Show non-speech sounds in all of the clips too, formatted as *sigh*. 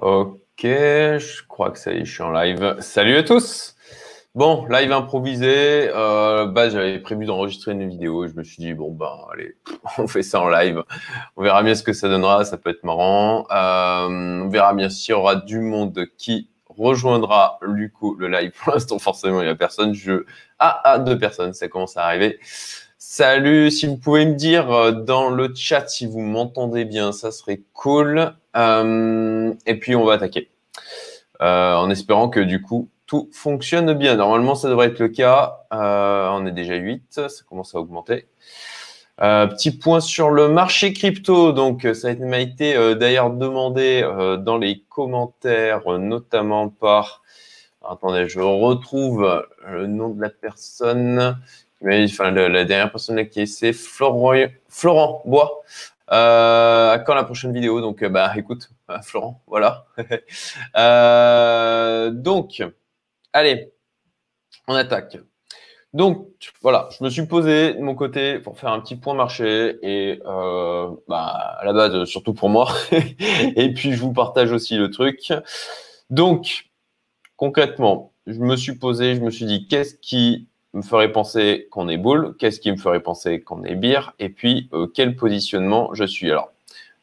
Ok, je crois que ça y est, je suis en live. Salut à tous. Bon, live improvisé. Euh, bah, j'avais prévu d'enregistrer une vidéo. Je me suis dit bon ben allez, *laughs* on fait ça en live. On verra bien ce que ça donnera. Ça peut être marrant. Euh, on verra bien s'il y aura du monde qui rejoindra du coup le live. *laughs* Pour l'instant, forcément, il n'y a personne. Je ah ah deux personnes. Ça commence à arriver. Salut, si vous pouvez me dire euh, dans le chat si vous m'entendez bien, ça serait cool. Euh, et puis on va attaquer. Euh, en espérant que du coup tout fonctionne bien. Normalement, ça devrait être le cas. on est déjà 8, ça commence à augmenter. petit point sur le marché crypto. Donc, ça m'a été d'ailleurs demandé dans les commentaires, notamment par. Attendez, je retrouve le nom de la personne mais enfin, la dernière personne qui est, c'est Florent, Florent Bois. Euh, quand la prochaine vidéo? Donc, euh, bah, écoute, euh, Florent, voilà. *laughs* euh, donc, allez, on attaque. Donc, voilà, je me suis posé de mon côté pour faire un petit point marché et euh, bah, à la base, surtout pour moi. *laughs* et puis, je vous partage aussi le truc. Donc, concrètement, je me suis posé, je me suis dit, qu'est-ce qui me ferait penser qu'on est boule, qu'est-ce qui me ferait penser qu'on est beer, et puis euh, quel positionnement je suis. Alors,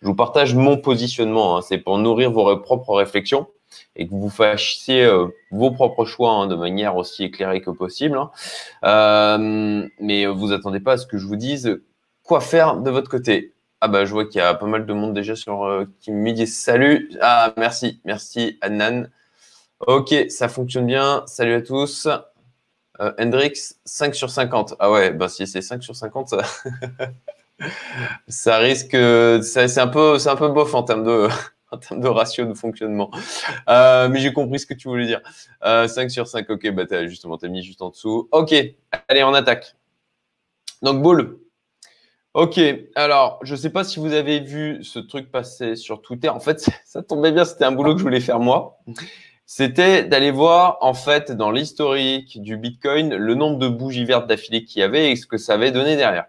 je vous partage mon positionnement, hein. c'est pour nourrir vos propres réflexions et que vous fassiez euh, vos propres choix hein, de manière aussi éclairée que possible. Hein. Euh, mais vous attendez pas à ce que je vous dise quoi faire de votre côté. Ah bah je vois qu'il y a pas mal de monde déjà sur qui me dit salut. Ah merci, merci Annan. Ok, ça fonctionne bien. Salut à tous. Euh, Hendrix, 5 sur 50. Ah ouais, bah si c'est 5 sur 50, ça, *laughs* ça risque. C'est un, peu, un peu bof en termes de, *laughs* en termes de ratio de fonctionnement. Euh, mais j'ai compris ce que tu voulais dire. 5 euh, sur 5, ok, bah as, justement, tu as mis juste en dessous. Ok, allez, on attaque. Donc, boule. Ok, alors, je ne sais pas si vous avez vu ce truc passer sur Twitter. En fait, *laughs* ça tombait bien, c'était un boulot que je voulais faire moi c'était d'aller voir en fait dans l'historique du Bitcoin le nombre de bougies vertes d'affilée qu'il y avait et ce que ça avait donné derrière.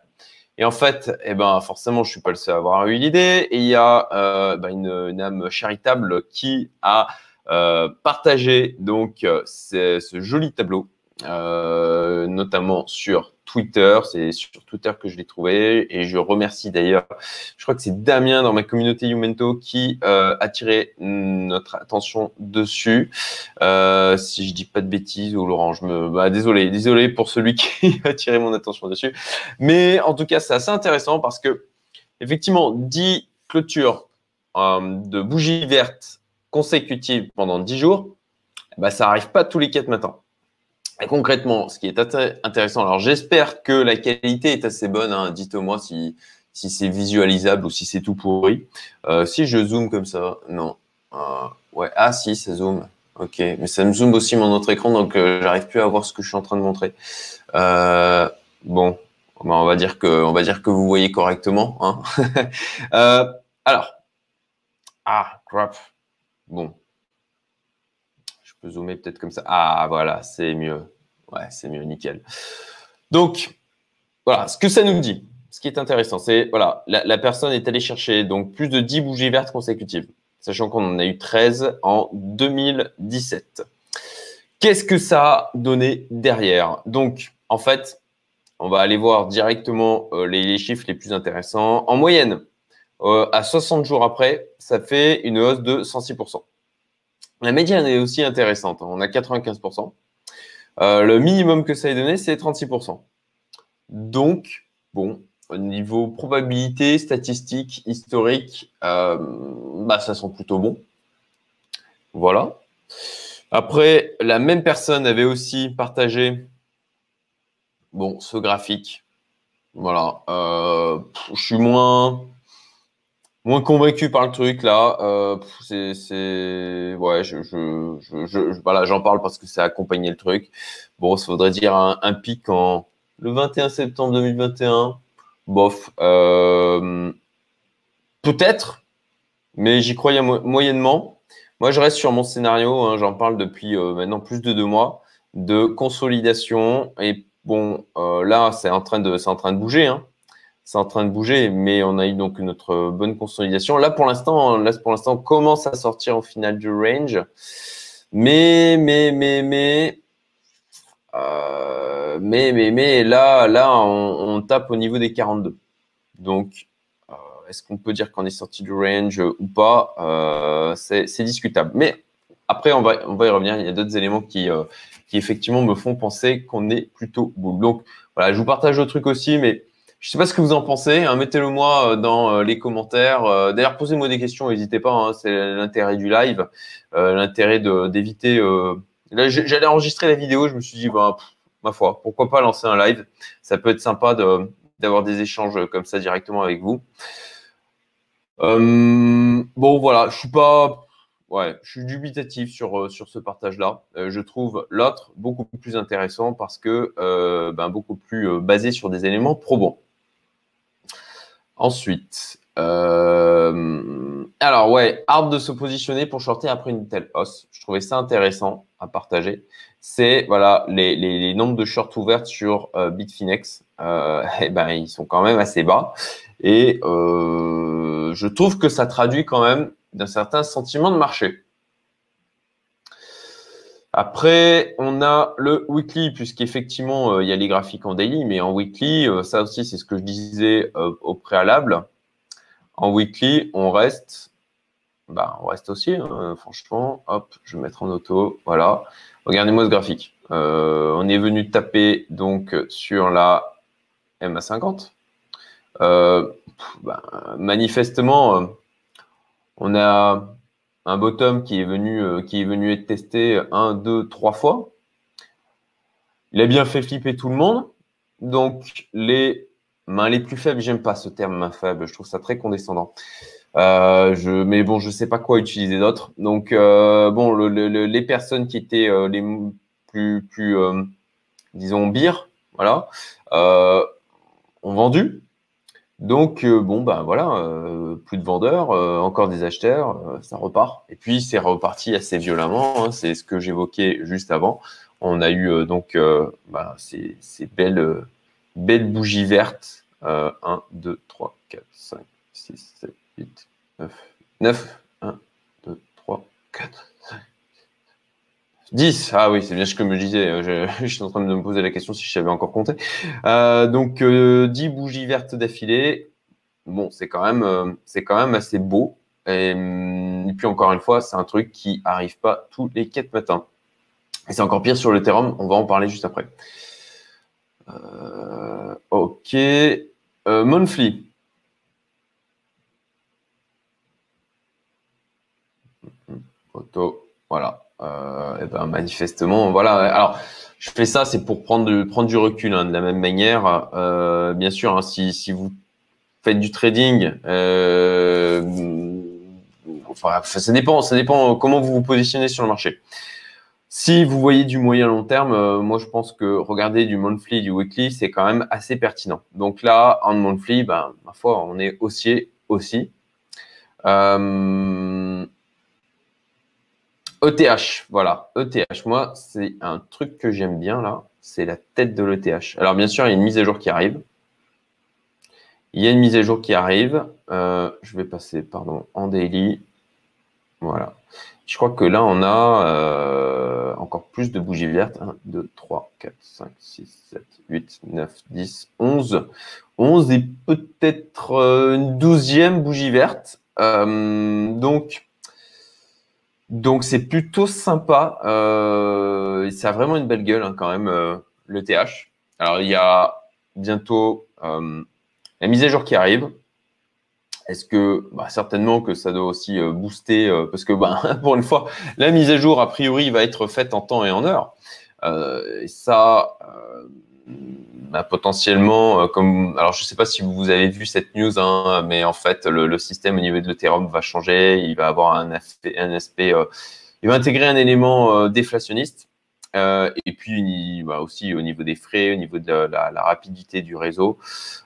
Et en fait, eh ben forcément, je suis pas le seul à avoir eu l'idée. Et il y a euh, ben, une, âme charitable qui a euh, partagé donc euh, ce joli tableau, notamment sur Twitter. C'est sur Twitter que je l'ai trouvé et je remercie d'ailleurs. Je crois que c'est Damien dans ma communauté Youmento qui euh, a tiré notre attention dessus. Euh, si je dis pas de bêtises ou Laurent, je me, bah, désolé, désolé pour celui *laughs* qui a tiré mon attention dessus. Mais en tout cas, c'est assez intéressant parce que effectivement, 10 clôtures euh, de bougies vertes consécutives pendant 10 jours, bah, ça arrive pas tous les 4 matins. Concrètement, ce qui est intéressant, alors j'espère que la qualité est assez bonne. Hein, Dites-moi si, c'est visualisable ou si c'est tout pourri. Euh, si je zoome comme ça, non. Euh, ouais, ah si, ça zoome. Ok, mais ça me zoome aussi mon autre écran, donc euh, j'arrive plus à voir ce que je suis en train de montrer. Euh, bon, ben, on va dire que, on va dire que vous voyez correctement. Hein. *laughs* Alors, ah crap. Bon, peux zoomer peut-être comme ça. Ah, voilà, c'est mieux. Ouais, c'est mieux, nickel. Donc, voilà, ce que ça nous dit, ce qui est intéressant, c'est, voilà, la, personne est allée chercher donc plus de 10 bougies vertes consécutives, sachant qu'on en a eu 13 en 2017. Qu'est-ce que ça a donné derrière? Donc, en fait, on va aller voir directement euh, les, chiffres les plus intéressants. En moyenne, euh, à 60 jours après, ça fait une hausse de 106%. La médiane est aussi intéressante. On a 95%. Euh, le minimum que ça ait donné, c'est 36%. Donc, bon, au niveau probabilité, statistique, historique, euh, bah, ça sent plutôt bon. Voilà. Après, la même personne avait aussi partagé bon, ce graphique. Voilà. Euh, je suis moins moins convaincu par le truc là. Euh, c'est, ouais, je, je, je, voilà, j'en parle parce que c'est accompagné le truc. Bon, ça voudrait dire un, pic en le 21 septembre 2021. Bof, euh, peut-être, mais j'y croyais moyennement. Moi, je reste sur mon scénario. Hein, j'en parle depuis euh, maintenant plus de deux mois de consolidation. Et bon, là, c'est en train de, c'est en train de bouger. Hein c'est en train de bouger, mais on a eu donc notre bonne consolidation. Là, pour l'instant, là, pour l'instant, commence à sortir au final du range. Mais, mais, mais, mais, euh, mais, mais, mais, là, là, on, tape au niveau des 42. Donc, euh, est-ce qu'on peut dire qu'on est sorti du range ou pas? Euh, C'est discutable. Mais après, on va, on va y revenir. Il y a d'autres éléments qui, qui effectivement me font penser qu'on est plutôt bull. Donc, voilà, je vous partage le truc aussi, mais je sais pas ce que vous en pensez. Hein, Mettez-le moi dans les commentaires. D'ailleurs, posez-moi des questions, n'hésitez pas. Hein, c'est l'intérêt du live, l'intérêt d'éviter Là, j'allais enregistrer la vidéo, je me suis dit, bah, ma foi, pourquoi pas lancer un live Ça peut être sympa d'avoir des échanges comme ça directement avec vous. Euh, bon, voilà, je suis pas, ouais, je suis dubitatif sur, euh, sur ce partage-là. Euh, je trouve l'autre beaucoup plus intéressant parce que ben, beaucoup plus basé sur des éléments probants. Ensuite, euh, alors ouais, hard de se positionner pour shorter après une telle hausse. Je trouvais ça intéressant à partager. C'est voilà les, les, nombres de shorts ouvertes sur euh, Bitfinex. Euh, *laughs* eh ben ils sont quand même assez bas et euh, je trouve que ça traduit quand même d'un certain sentiment de marché. Après, on a le weekly, puisqu'effectivement, il y a les graphiques en daily, mais en weekly, ça aussi, c'est ce que je disais au préalable. En weekly, on reste, bah, on reste aussi, hein, franchement. Hop, je vais mettre en auto. Voilà. Regardez-moi ce graphique. Euh, on est venu taper donc sur la MA50. Euh, bah, manifestement, euh, on a un bottom qui est venu, qui est venu être testé un, deux, trois fois. Il a bien fait flipper tout le monde. Donc, les Main les plus faibles, j'aime pas ce terme main faible, je trouve ça très condescendant. Euh, je, mais bon, je sais pas quoi utiliser d'autre. Donc, euh, bon, les personnes qui étaient euh, les plus, plus disons, bires, voilà, ont vendu. Donc, bon, ben voilà, plus de vendeurs, encore des acheteurs, ça repart. Et puis, c'est reparti assez violemment. Hein, c'est ce que j'évoquais juste avant. On a eu donc ben, ces, ces belles belle bougie verte. 1, 2, 3, 4, 5, 6, 7, 8, 9. 9. 1, 2, 3, 4, 5, 10. Ah oui, c'est bien ce que je me disais. Euh, je, *laughs* suis en train de me poser la question si je savais encore compter. Euh, donc, euh, 10 bougies vertes d'affilée. Bon, c'est quand, même, euh, assez beau. Et, et, puis, encore une fois, c'est un truc qui arrive pas tous les 4 matins. Et c'est encore pire sur le Ethereum. On va en parler juste après. Euh, ok. Euh, monthly. Auto. Voilà. Euh, ben manifestement, voilà. Alors, je fais ça, c'est pour prendre, prendre du recul hein, de la même manière. bien sûr, hein, si, si, vous faites du trading, enfin, ça dépend, ça dépend comment vous vous positionnez sur le marché. Si vous voyez du moyen long terme, euh, moi je pense que regarder du monthly, du weekly, c'est quand même assez pertinent. Donc là, en monthly, ben, ma foi, on est haussier aussi. Euh, e voilà, ETH, moi, c'est un truc que j'aime bien là, c'est la tête de l'ETH. Alors bien sûr, il y a une mise à jour qui arrive. Il y a une mise à jour qui arrive. Euh, je vais passer, pardon, en daily. Voilà. Je crois que là, on a euh, encore plus de bougies vertes. 1, 2, 3, 4, 5, 6, 7, 8, 9, 10, 11. 11 et peut-être euh, une douzième bougie verte. Euh, donc, donc c'est plutôt sympa. ça a vraiment une belle gueule hein, quand même, le TH. Alors, il y a bientôt la mise à jour qui arrive. Est-ce que bah, certainement que ça doit aussi euh, booster euh, parce que bah, *laughs* pour une fois la mise à jour a priori va être faite en temps et en heure. Euh, ça bah, potentiellement comme alors je ne sais pas si vous avez vu cette news hein, mais en fait le, système au niveau de l'Ethereum va changer. Il va avoir un aspect, un aspect il va intégrer un élément déflationniste euh, et puis bah, aussi au niveau des frais, au niveau de la, rapidité du réseau.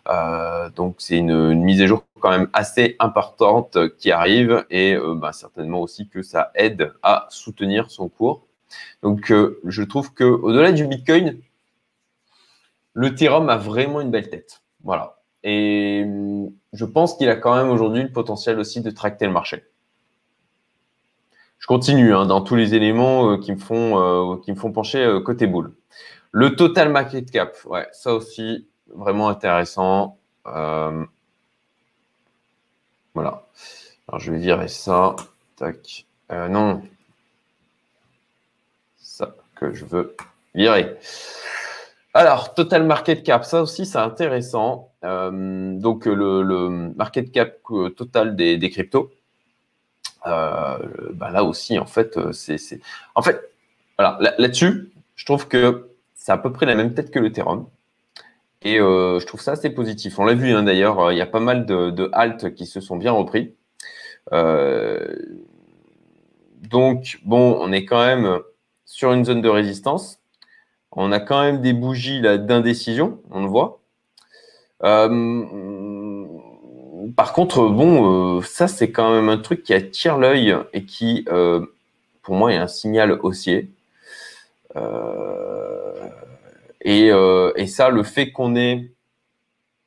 Euh, donc c'est une, mise à jour quand même assez importante qui arrive et euh, bah, certainement aussi que ça aide à soutenir son cours. Donc je trouve que au-delà du Bitcoin, le Ethereum a vraiment une belle tête. Voilà. Et hum, je pense qu'il a quand même aujourd'hui le potentiel aussi de tracter le marché. Je continue hein, dans tous les éléments euh, qui, me font, euh, qui me font pencher euh, côté boule. Le total market cap, ouais, ça aussi, vraiment intéressant. voilà. Alors, je vais virer ça. Tac. non. Ça que je veux virer. Alors, total market cap, ça aussi, c'est intéressant. donc, le, market cap total des, cryptos. Euh, bah là aussi, en fait, euh, c'est. En fait, voilà, là-dessus, je trouve que c'est à peu près la même tête que le Therum. Et euh, je trouve ça assez positif. On l'a vu hein, d'ailleurs, il y a pas mal de, de haltes qui se sont bien repris. donc, bon, on est quand même sur une zone de résistance. On a quand même des bougies d'indécision, on le voit. Par contre, bon, euh, ça c'est quand même un truc qui attire l'œil et qui, euh, pour moi, est un signal haussier. Euh, et, ça, le fait qu'on ait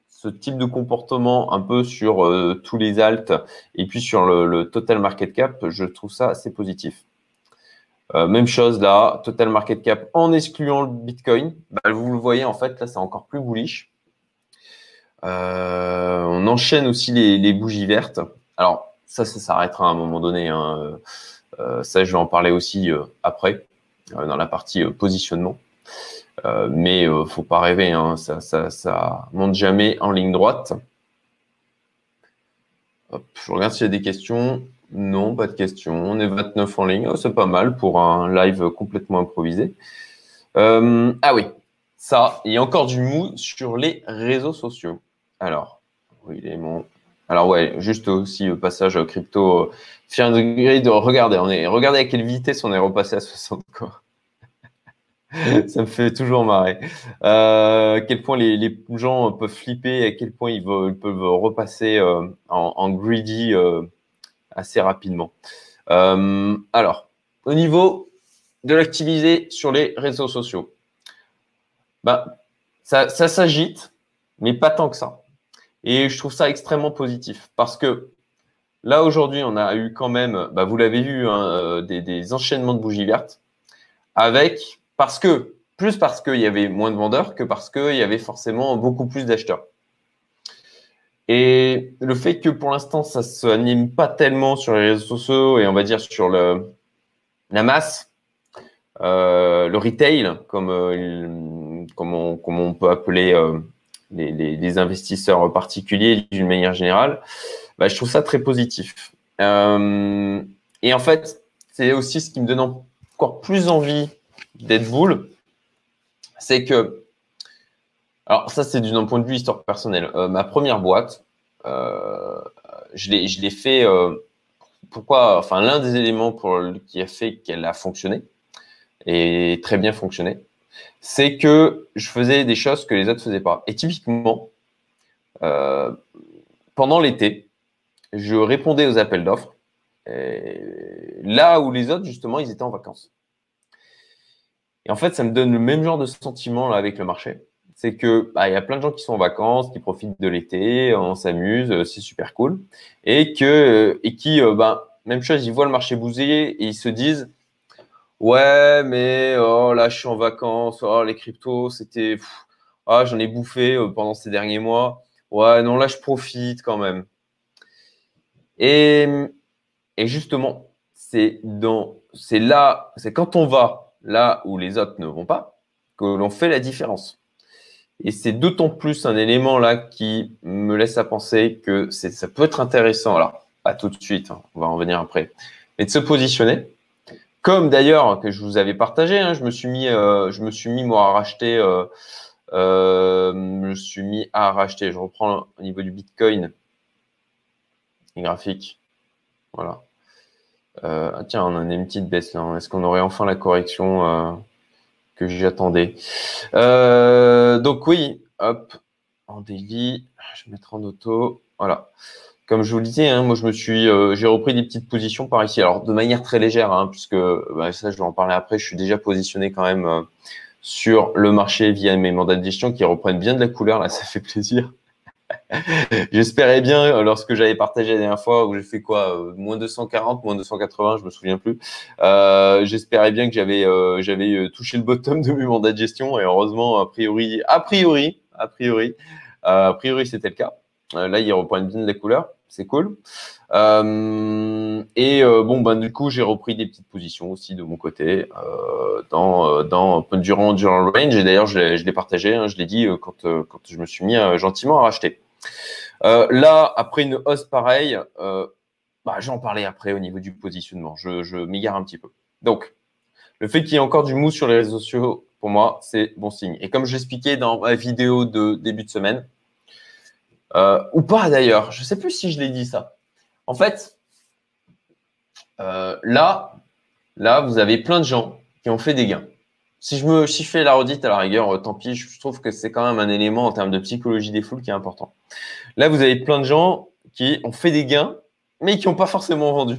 ce type de comportement un peu sur tous les alts et puis sur le, total market cap, je trouve ça assez positif. Même chose là, total market cap en excluant le Bitcoin. Bah, vous le voyez, en fait, là, c'est encore plus bullish. Euh, on enchaîne aussi les, bougies vertes. Alors, ça, ça s'arrêtera à un moment donné. Hein. Euh, ça, je vais en parler aussi euh, après, dans la partie positionnement. mais ne faut pas rêver, hein. ça, ça, monte jamais en ligne droite. je regarde s'il y a des questions. Non, pas de questions. On est 29 en ligne. Oh, c'est pas mal pour un live complètement improvisé. ah oui, ça, il y a encore du mou sur les réseaux sociaux. Alors, oui, il est mon. Alors ouais, juste aussi le passage crypto. Euh, Fier de regarder, on est regardez à quelle vitesse on est repassé à 60 quoi. *laughs* Ça me fait toujours marrer. Euh, à quel point les, gens peuvent flipper, à quel point ils, peuvent repasser euh, en, greedy assez rapidement. alors, au niveau de l'activiser sur les réseaux sociaux, bah, ça s'agite, mais pas tant que ça. Et je trouve ça extrêmement positif parce que là, aujourd'hui, on a eu quand même, bah, vous l'avez vu, hein, euh, des, enchaînements de bougies vertes avec, parce que, plus parce qu'il y avait moins de vendeurs que parce qu'il y avait forcément beaucoup plus d'acheteurs. Et le fait que pour l'instant, ça ne s'anime pas tellement sur les réseaux sociaux et on va dire sur le, la masse, euh, le retail, comme, euh, comme, on, peut appeler les, investisseurs particuliers d'une manière générale, bah, je trouve ça très positif. Euh, et en fait, c'est aussi ce qui me donne encore plus envie d'être boule, c'est que, alors ça c'est d'un point de vue histoire personnelle, euh, ma première boîte, euh, je l'ai fait, pourquoi, enfin l'un des éléments pour, qui a fait qu'elle a fonctionné, et très bien fonctionné, c'est que je faisais des choses que les autres faisaient pas. Et typiquement, euh, pendant l'été, je répondais aux appels d'offres là où les autres, justement, ils étaient en vacances. Et en fait, ça me donne le même genre de sentiment là, avec le marché. C'est que bah, il y a plein de gens qui sont en vacances, qui profitent de l'été, on s'amuse, euh, c'est super cool, et que et qui, euh, bah, même chose, ils voient le marché bouger et ils se disent Ouais, mais oh là, je suis en vacances. Oh, les cryptos, c'était. Ah, j'en ai bouffé euh, pendant ces derniers mois. Ouais, non, là, je profite quand même. Et, et justement, c'est dans, c'est là, c'est quand on va là où les autres ne vont pas que l'on fait la différence. Et c'est d'autant plus un élément là qui me laisse à penser que ça peut être intéressant. Alors, pas tout de suite, hein, on va en venir après, mais de se positionner comme d'ailleurs que je vous avais partagé, hein, je me suis mis, euh, je me suis mis moi à racheter, euh, euh, je me suis mis à racheter. Je reprends au niveau du Bitcoin, les graphiques, voilà. Ah, tiens, on a une petite baisse là. Est-ce qu'on aurait enfin la correction que j'attendais Donc oui, hop, en daily, je vais mettre en auto, voilà comme je vous le disais, hein, moi je me suis, euh, j'ai repris des petites positions par ici. Alors de manière très légère, hein, puisque bah, ça je vais en parler après. Je suis déjà positionné quand même euh, sur le marché via mes mandats de gestion qui reprennent bien de la couleur là, ça fait plaisir. *laughs* J'espérais bien, lorsque j'avais partagé la dernière fois, où j'ai fait quoi Moins 240, moins 280, je me souviens plus. J'espérais bien que j'avais j'avais touché le bottom de mes mandats de gestion et heureusement, a priori, a priori, a priori, a priori, c'était le cas. là, il reprend bien les couleurs c'est cool. Euh, et euh, bon, ben du coup, j'ai repris des petites positions aussi de mon côté euh, dans dans durant durant le range. Et d'ailleurs, je l'ai partagé, hein, je l'ai dit quand quand je me suis mis gentiment à racheter. Là, après une hausse pareille, bah, j'en parlais après au niveau du positionnement. Je, je m'égare un petit peu. Donc, le fait qu'il y ait encore du mou sur les réseaux sociaux, pour moi, c'est bon signe. Et comme j'expliquais dans ma vidéo de début de semaine, euh, ou pas d'ailleurs, je ne sais plus si je l'ai dit ça. En fait, euh, là, là, vous avez plein de gens qui ont fait des gains. Si je me fais la redite à la rigueur, euh, tant pis, je trouve que c'est quand même un élément en termes de psychologie des foules qui est important. Là, vous avez plein de gens qui ont fait des gains, mais qui n'ont pas forcément vendu.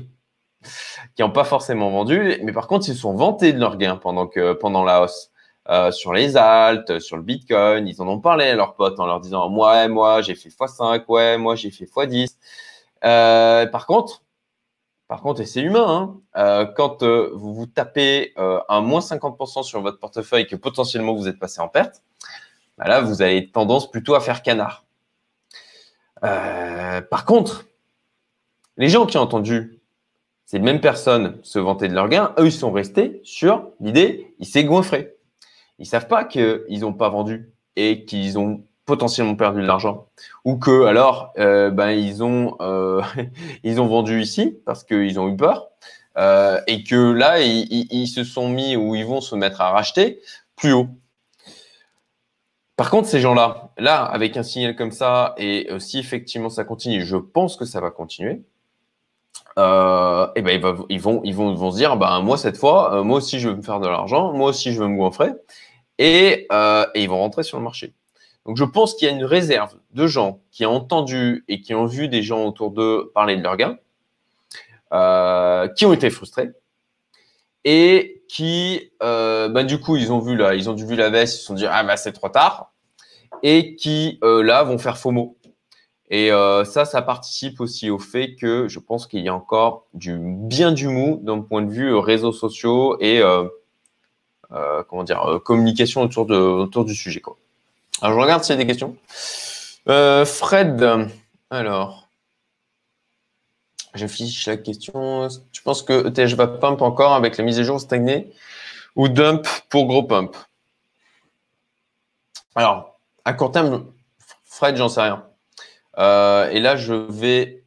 Qui n'ont pas forcément vendu, mais par contre, ils se sont vantés de leurs gains pendant, que, pendant la hausse. Euh, sur les altes, sur le Bitcoin. Ils en ont parlé à leurs potes en leur disant moi, moi, j'ai fait x5, ouais, moi, j'ai fait x10. Euh, par contre, par contre, et c'est humain, hein, euh, quand vous vous tapez un moins 50% sur votre portefeuille que potentiellement vous êtes passé en perte, bah là, vous avez tendance plutôt à faire canard. par contre, les gens qui ont entendu ces mêmes personnes se vanter de leurs gains, eux, ils sont restés sur l'idée, il s'est goinfré ils savent pas qu'ils n'ont pas vendu et qu'ils ont potentiellement perdu de l'argent ou que alors euh, ben ils ont euh, *laughs* ils ont vendu ici parce qu'ils ont eu peur euh, et que là ils, se sont mis ou ils vont se mettre à racheter plus haut. Par contre, ces gens-là, là, avec un signal comme ça, et si effectivement ça continue, je pense que ça va continuer, et ben ils, vont, ils, vont, ils vont se dire, ben, moi cette fois, moi aussi je veux me faire de l'argent, moi aussi je veux me goinfrer, euh, et, ils vont rentrer sur le marché. Donc je pense qu'il y a une réserve de gens qui ont entendu et qui ont vu des gens autour d'eux parler de leurs gains, euh, qui ont été frustrés et qui, euh, bah, du coup, ils ont vu ils ont vu la baisse, ils se sont dit ah bah c'est trop tard et qui là vont faire FOMO. Et ça, ça participe aussi au fait que je pense qu'il y a encore du bien du mou d'un point de vue réseaux sociaux et euh, comment dire, euh, communication autour, de, autour du sujet. Quoi. Alors, je regarde s'il y a des questions. Euh, Fred, alors, j'affiche la question. Tu penses que ETH va pump encore avec la mise à jour stagnée ou dump pour gros pump? Alors, à court terme, Fred, j'en sais rien. et là, je vais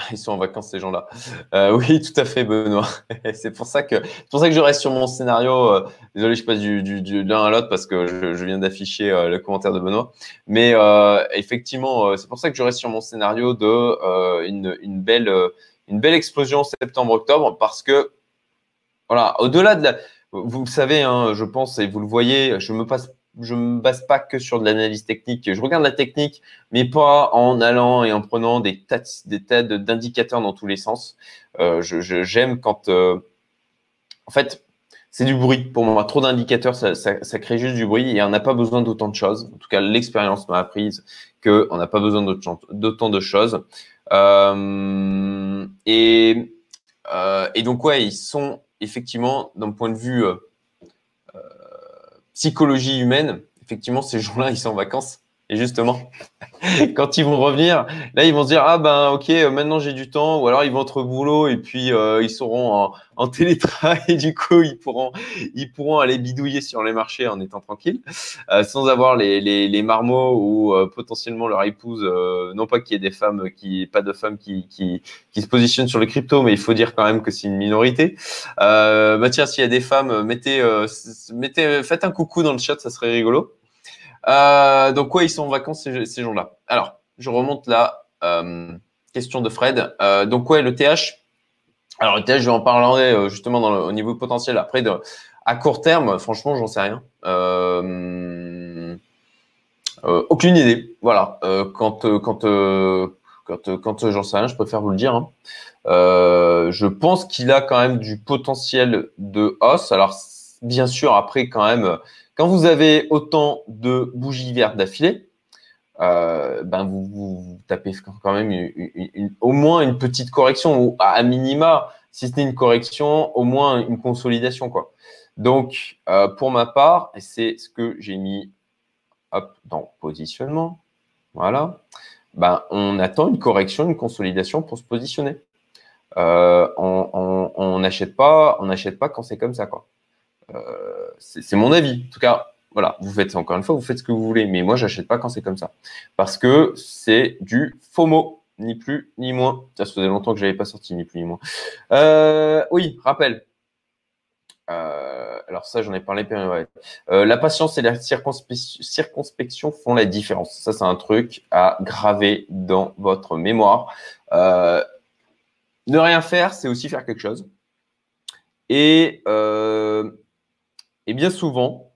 *laughs* Ils sont en vacances, ces gens-là. Euh, oui, tout à fait, Benoît. *laughs* c'est pour ça que pour ça que je reste sur mon scénario. Euh, désolé, je passe du, l'un à l'autre parce que je, viens d'afficher euh, le commentaire de Benoît. Mais effectivement, c'est pour ça que je reste sur mon scénario de une, belle une belle explosion septembre-octobre parce que voilà, au-delà de la, vous le savez, hein, je pense et vous le voyez, je me passe je me base pas que sur de l'analyse technique. Je regarde la technique, mais pas en allant et en prenant des tas, des tas d'indicateurs dans tous les sens. Euh, J'aime quand, euh, en fait, c'est du bruit. Pour moi, trop d'indicateurs, ça, crée juste du bruit et on n'a pas besoin d'autant de choses. En tout cas, l'expérience m'a appris qu'on n'a pas besoin d'autant de choses. Euh, et, et donc, ouais, ils sont effectivement, d'un point de vue psychologie humaine, effectivement, ces gens-là, ils sont en vacances. Et justement, *laughs* quand ils vont revenir, là, ils vont se dire ah ben ok, euh, maintenant j'ai du temps, ou alors ils vont au boulot et puis euh, ils seront en, en, *laughs* télétravail et du coup ils pourront ils pourront aller bidouiller sur les marchés en étant tranquilles, euh, sans avoir les, les, les marmots ou potentiellement leur épouse. non pas qu'il y ait des femmes qui pas de femmes qui, qui, qui se positionnent sur le crypto, mais il faut dire quand même que c'est une minorité. bah tiens, s'il y a des femmes, mettez mettez faites un coucou dans le chat, ça serait rigolo. Euh, donc, ouais, ils sont en vacances ces, ces jours-là. Alors, je remonte la euh, question de Fred. Euh, donc, ouais, le TH. Alors, le TH, je vais en parler justement dans le, au niveau potentiel. Après, de, à court terme, franchement, j'en sais rien. Aucune idée. Voilà. quand quand quand, quand j'en sais rien, je préfère vous le dire. Hein. je pense qu'il a quand même du potentiel de hausse. Alors, bien sûr, après, quand même, quand vous avez autant de bougies vertes d'affilée, ben vous, tapez quand même au moins une petite correction, ou à minima, si c'était une correction, au moins une consolidation. Quoi. Donc, pour ma part, c'est ce que j'ai mis hop, dans positionnement. Voilà. Ben, on attend une correction, une consolidation pour se positionner. Euh, on n'achète pas, on n'achète pas quand c'est comme ça, quoi. Euh, c'est mon avis. En tout cas, voilà, vous faites encore une fois, vous faites ce que vous voulez, mais moi, j'achète pas quand c'est comme ça, parce que c'est du FOMO, ni plus ni moins. Ça faisait longtemps que j'avais pas sorti ni plus ni moins. Euh, oui, rappel. alors ça, j'en ai parlé. la patience et la circonspection font la différence. Ça, c'est un truc à graver dans votre mémoire. Ne rien faire, c'est aussi faire quelque chose. Et, euh, et bien souvent,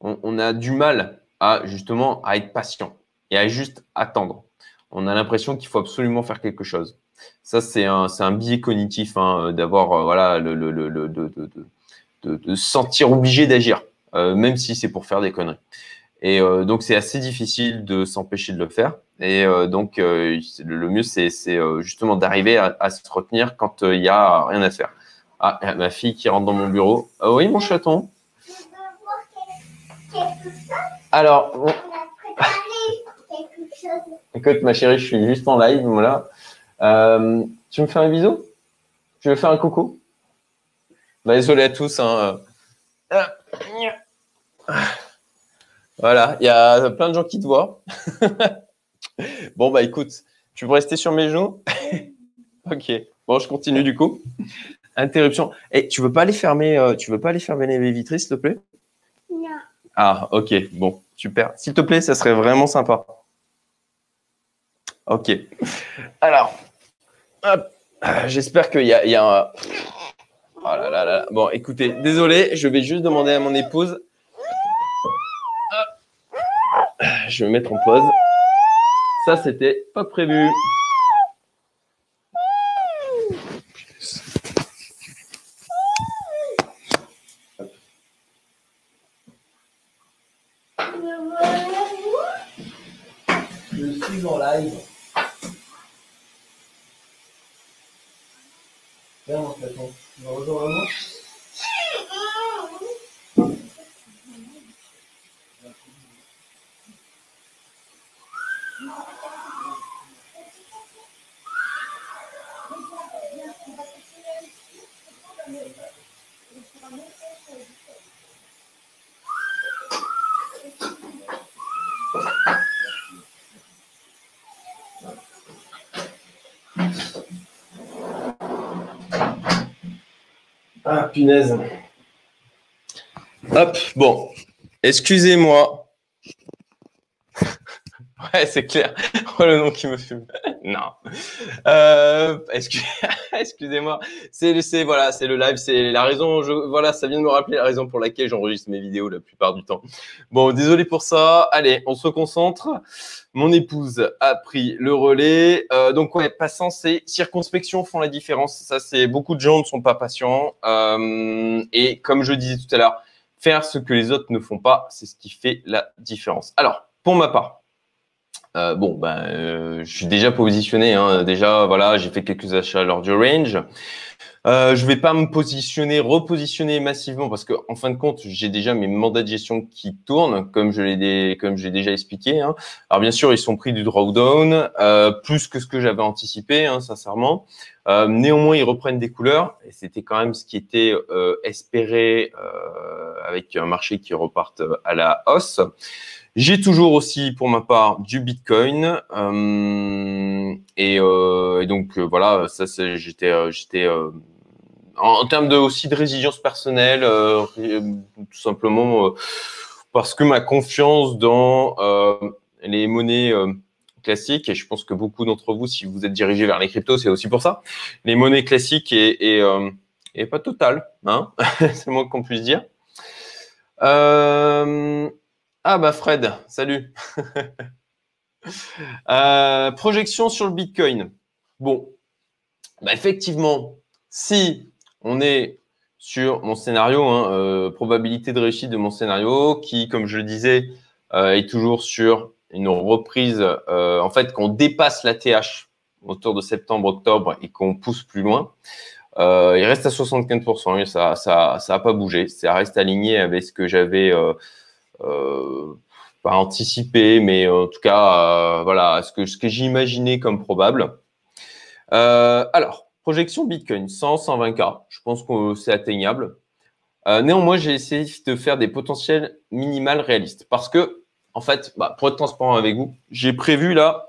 on, a du mal à justement à être patient et à juste attendre. On a l'impression qu'il faut absolument faire quelque chose. Ça, c'est un, biais cognitif hein, d'avoir euh, voilà de, de, de, sentir obligé d'agir, euh, même si c'est pour faire des conneries. Et donc, c'est assez difficile de s'empêcher de le faire. Et euh, donc, euh, le mieux, c'est euh, justement d'arriver à, se retenir quand il n'y a rien à faire. Ah, ma fille qui rentre dans mon bureau. Ah oui, mon chaton? Alors, écoute, ma chérie, je suis juste en live, voilà. tu me fais un bisou? Tu veux faire un coucou? Bah, Désolé à tous. Hein. Voilà, il y a plein de gens qui te voient. *laughs* bon, bah écoute, tu veux rester sur mes genoux? *laughs* Ok. Bon, je continue du coup. Interruption. Et eh, tu veux pas aller fermer, euh, tu veux pas aller fermer les vitrines, s'il te plaît? Ah, ok. Bon, super. S'il te plaît, ça serait vraiment sympa. Ok. Alors, j'espère qu'il y a, un. Oh là là là. Bon, écoutez, désolé, je vais juste demander à mon épouse. Je vais me mettre en pause. Ça, c'était pas prévu. Viens, mon chaton. Tu vas rejoindre Hop, bon. Excusez-moi. *laughs* ouais, c'est clair. Oh, le nom qui me fume. Non. Euh, *laughs* excusez-moi. C'est, c'est le live. C'est la raison. Je, voilà, ça vient de me rappeler la raison pour laquelle j'enregistre mes vidéos la plupart du temps. Bon, désolé pour ça. Allez, on se concentre. Mon épouse a pris le relais. Euh, donc, ouais, patience et circonspection font la différence. Ça, c'est beaucoup de gens ne sont pas patients. Euh, et comme je disais tout à l'heure, faire ce que les autres ne font pas, c'est ce qui fait la différence. Alors, pour ma part, euh, bon, ben, je suis déjà positionné. Hein. Déjà, voilà, j'ai fait quelques achats lors du range. Euh, je vais pas me positionner, repositionner massivement parce que en fin de compte, j'ai déjà mes mandats de gestion qui tournent, comme je l'ai comme j'ai déjà expliqué. Hein. Alors bien sûr, ils sont pris du drawdown, euh, plus que ce que j'avais anticipé, hein, sincèrement. Euh, néanmoins, ils reprennent des couleurs et c'était quand même ce qui était euh, espéré euh, avec un marché qui reparte à la hausse. J'ai toujours aussi, pour ma part, du Bitcoin. Euh, et, euh, et, donc, euh, voilà, ça, j'étais, j'étais en, termes de, aussi de résilience personnelle, tout simplement parce que ma confiance dans les monnaies classiques, et je pense que beaucoup d'entre vous, si vous êtes dirigé vers les cryptos, c'est aussi pour ça, les monnaies classiques est, est, pas totale, hein *laughs* c'est le moins qu'on puisse dire. Ah bah Fred, salut. *laughs* Euh, projection sur le Bitcoin. Bon, bah effectivement, si on est sur mon scénario, hein, euh, probabilité de réussite de mon scénario, qui, comme je le disais, euh, est toujours sur une reprise, en fait, qu'on dépasse la TH autour de septembre-octobre et qu'on pousse plus loin, il reste à 75%. ça, ça, ça pas bougé. Ça reste aligné avec ce que j'avais pas anticipé, mais en tout cas, voilà, ce que, ce que j'imaginais comme probable. alors, projection Bitcoin, 100, 120K. Je pense que c'est atteignable. Euh, néanmoins, j'ai essayé de faire des potentiels minimales réalistes parce que, en fait, bah, pour être transparent avec vous, j'ai prévu là,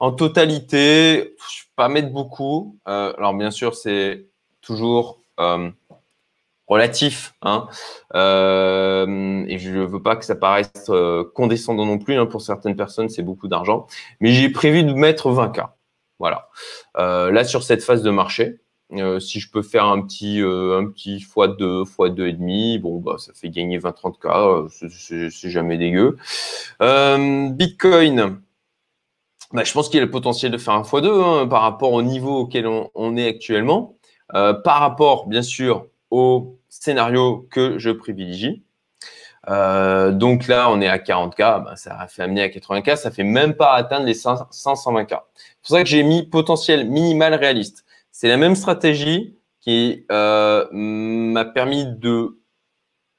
en totalité, je ne vais pas mettre beaucoup. Euh, alors, bien sûr, c'est toujours euh, relatif. Hein, et je ne veux pas que ça paraisse condescendant non plus. Hein, pour certaines personnes, c'est beaucoup d'argent. Mais j'ai prévu de mettre 20K. Voilà. là, sur cette phase de marché, euh, si je peux faire un petit, euh, un petit x2, x2,5, bon, bah, ça fait gagner 20-30K, euh, c'est jamais dégueu. Bitcoin, bah, je pense qu'il y a le potentiel de faire un x2 hein, par rapport au niveau auquel on, est actuellement, par rapport, bien sûr, au scénario que je privilégie. donc là, on est à 40K, bah, ça a fait amener à 80K, ça fait même pas atteindre les 520K. C'est pour ça que j'ai mis potentiel minimal réaliste. C'est la même stratégie qui euh, m'a permis de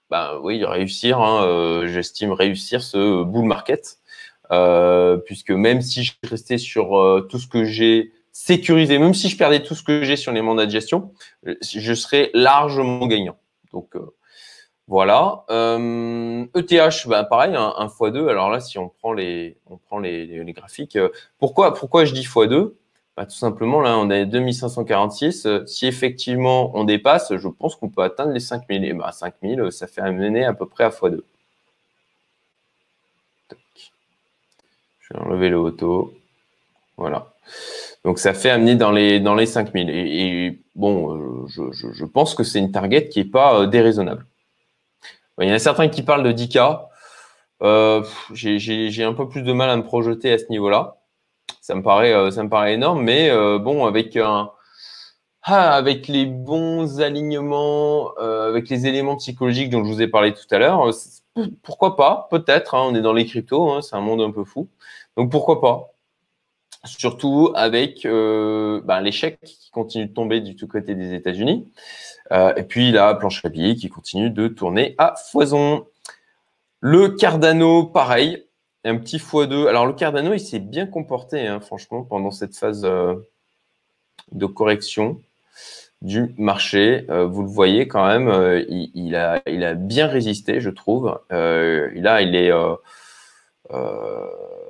ben, oui, réussir, hein, euh, j'estime réussir ce bull market, euh, puisque même si je restais sur tout ce que j'ai sécurisé, même si je perdais tout ce que j'ai sur les mandats de gestion, je serais largement gagnant. Donc voilà. ETH, e ben, pareil, un, x2. Alors là, si on prend les, graphiques, pourquoi, pourquoi je dis x2 bah, tout simplement, là, on est 2546. Euh, si effectivement on dépasse, je pense qu'on peut atteindre les 5000. Et bah, 5000, ça fait amener à peu près à x2. Je vais enlever le auto. Voilà. Donc, ça fait amener dans les, dans les 5000. Et, bon, euh, je, pense que c'est une target qui n'est pas euh, déraisonnable. Il y en a certains qui parlent de 10K. J'ai un peu plus de mal à me projeter à ce niveau-là ça me paraît, euh, ça me énorme. Mais euh, bon, ah, avec les bons alignements, euh, avec les éléments psychologiques dont je vous ai parlé tout à l'heure, pourquoi pas Peut-être. Hein, on est dans les cryptos, hein, c'est un monde un peu fou. Donc pourquoi pas? Surtout avec ben, l'échec qui continue de tomber du tout côté des États-Unis. et puis la planche à billets qui continue de tourner à foison. Le Cardano, pareil, un petit x2. Alors, le Cardano, il s'est bien comporté, hein, franchement, pendant cette phase euh, de correction du marché. Euh, vous le voyez quand même, euh, il a bien résisté, je trouve. là, il est.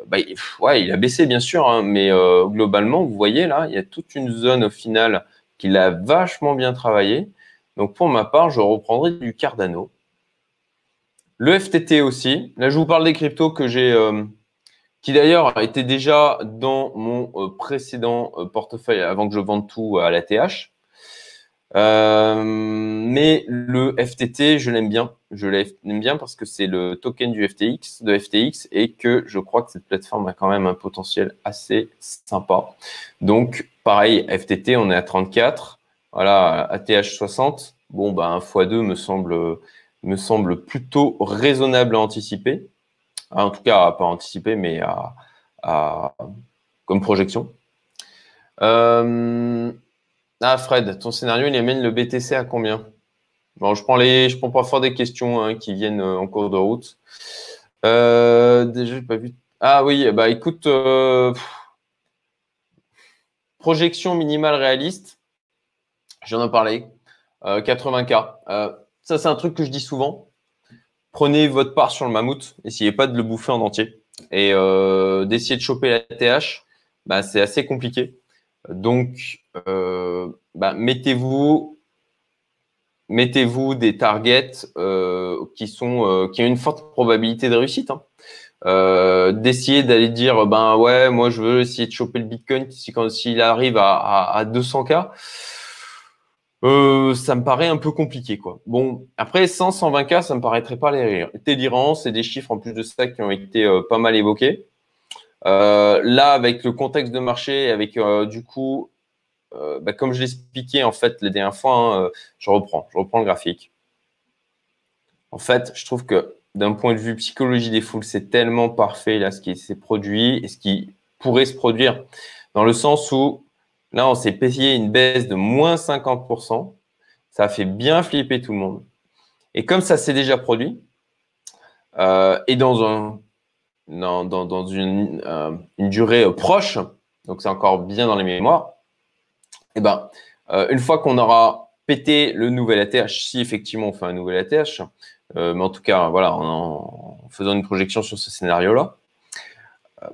Bah, il a baissé, bien sûr, hein, mais globalement, vous voyez là, il y a toute une zone au final qu'il a vachement bien travaillé. Donc, pour ma part, je reprendrai du Cardano. Le FTT aussi. Là, je vous parle des cryptos que j'ai, euh, qui d'ailleurs étaient déjà dans mon euh, précédent euh, portefeuille avant que je vende tout à la TH. Mais le FTT, je l'aime bien. Je l'aime bien parce que c'est le token du FTX, de FTX, et que je crois que cette plateforme a quand même un potentiel assez sympa. Donc, pareil, FTT, on est à 34. Voilà, ATH 60. Bon, ben, x2 me semble me semble plutôt raisonnable à anticiper. En tout cas, pas anticiper, mais à, comme projection. Euh, ah, Fred, ton scénario, il amène le BTC à combien? Bon, je prends les, je prends parfois des questions hein, qui viennent euh, en cours de route. Euh. Ah oui, bah écoute, projection minimale réaliste. J'en ai parlé. 80K. Ça, c'est un truc que je dis souvent. Prenez votre part sur le mammouth, essayez pas de le bouffer en entier. Et euh, d'essayer de choper la TH, bah, c'est assez compliqué. Donc, euh, bah, mettez-vous mettez-vous des targets euh, qui sont qui ont une forte probabilité de réussite. Hein. d'essayer d'aller dire ben ouais moi je veux essayer de choper le Bitcoin si quand s'il arrive à, à, à 200k euh, ça me paraît un peu compliqué, quoi. Bon, après 100, 120K, ça me paraîtrait pas délirant. C'est des chiffres en plus de ça qui ont été euh, pas mal évoqués. Euh, là, avec le contexte de marché, avec du coup, bah, comme je l'expliquais en fait les dernières fois, hein, je reprends, je reprends le graphique. En fait, je trouve que d'un point de vue psychologie des foules, c'est tellement parfait là ce qui s'est produit et ce qui pourrait se produire dans le sens où là on s'est payé une baisse de moins 50%. Ça a fait bien flipper tout le monde. Et comme ça s'est déjà produit, euh, et dans, un, dans, dans, une, euh, durée proche, donc c'est encore bien dans les mémoires, et eh ben, euh, une fois qu'on aura pété le nouvel ATH, si effectivement on fait un nouvel ATH, euh, mais en tout cas, voilà, en, faisant une projection sur ce scénario-là, euh,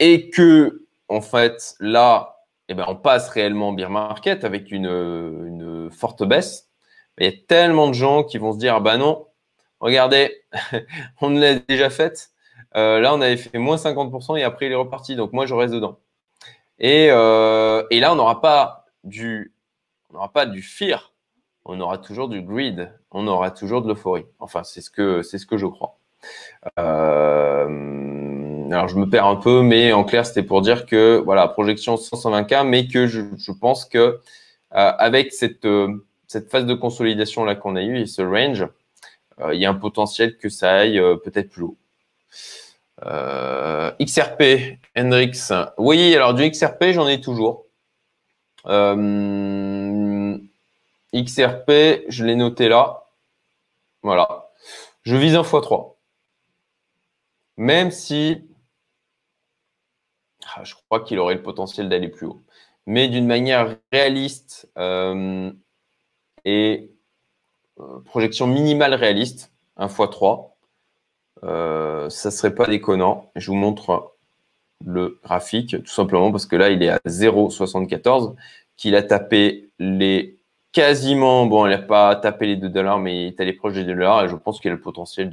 et que, en fait, là, eh ben, on passe réellement en bear market avec une, une forte baisse, il y a tellement de gens qui vont se dire, ah ben non, regardez, *laughs* on l'a déjà fait. Euh, là, on avait fait moins 50% et après, il est reparti. Donc, moi, je reste dedans. Et, euh, et là, on n'aura pas du, on n'aura pas du fear. On aura toujours du greed. On aura toujours de l'euphorie. Enfin, c'est ce que, je crois. Euh, alors, je me perds un peu, mais en clair, c'était pour dire que, voilà, projection 120K, mais que je, pense que, avec cette, phase de consolidation là qu'on a eu et ce range, il y a un potentiel que ça aille peut-être plus haut. Euh, XRP, Hendrix. Oui, alors du XRP, j'en ai toujours. Euh, XRP, je l'ai noté là. Voilà. Je vise un x3. Même si ah, je crois qu'il aurait le potentiel d'aller plus haut. Mais d'une manière réaliste euh, et projection minimale réaliste, un x3, euh, ça serait pas déconnant. Je vous montre le graphique, tout simplement parce que là, il est à 0,74, qu'il a tapé les quasiment, bon, il n'a pas tapé les 2 dollars, mais il est allé proche des 2 dollars et je pense qu'il a le potentiel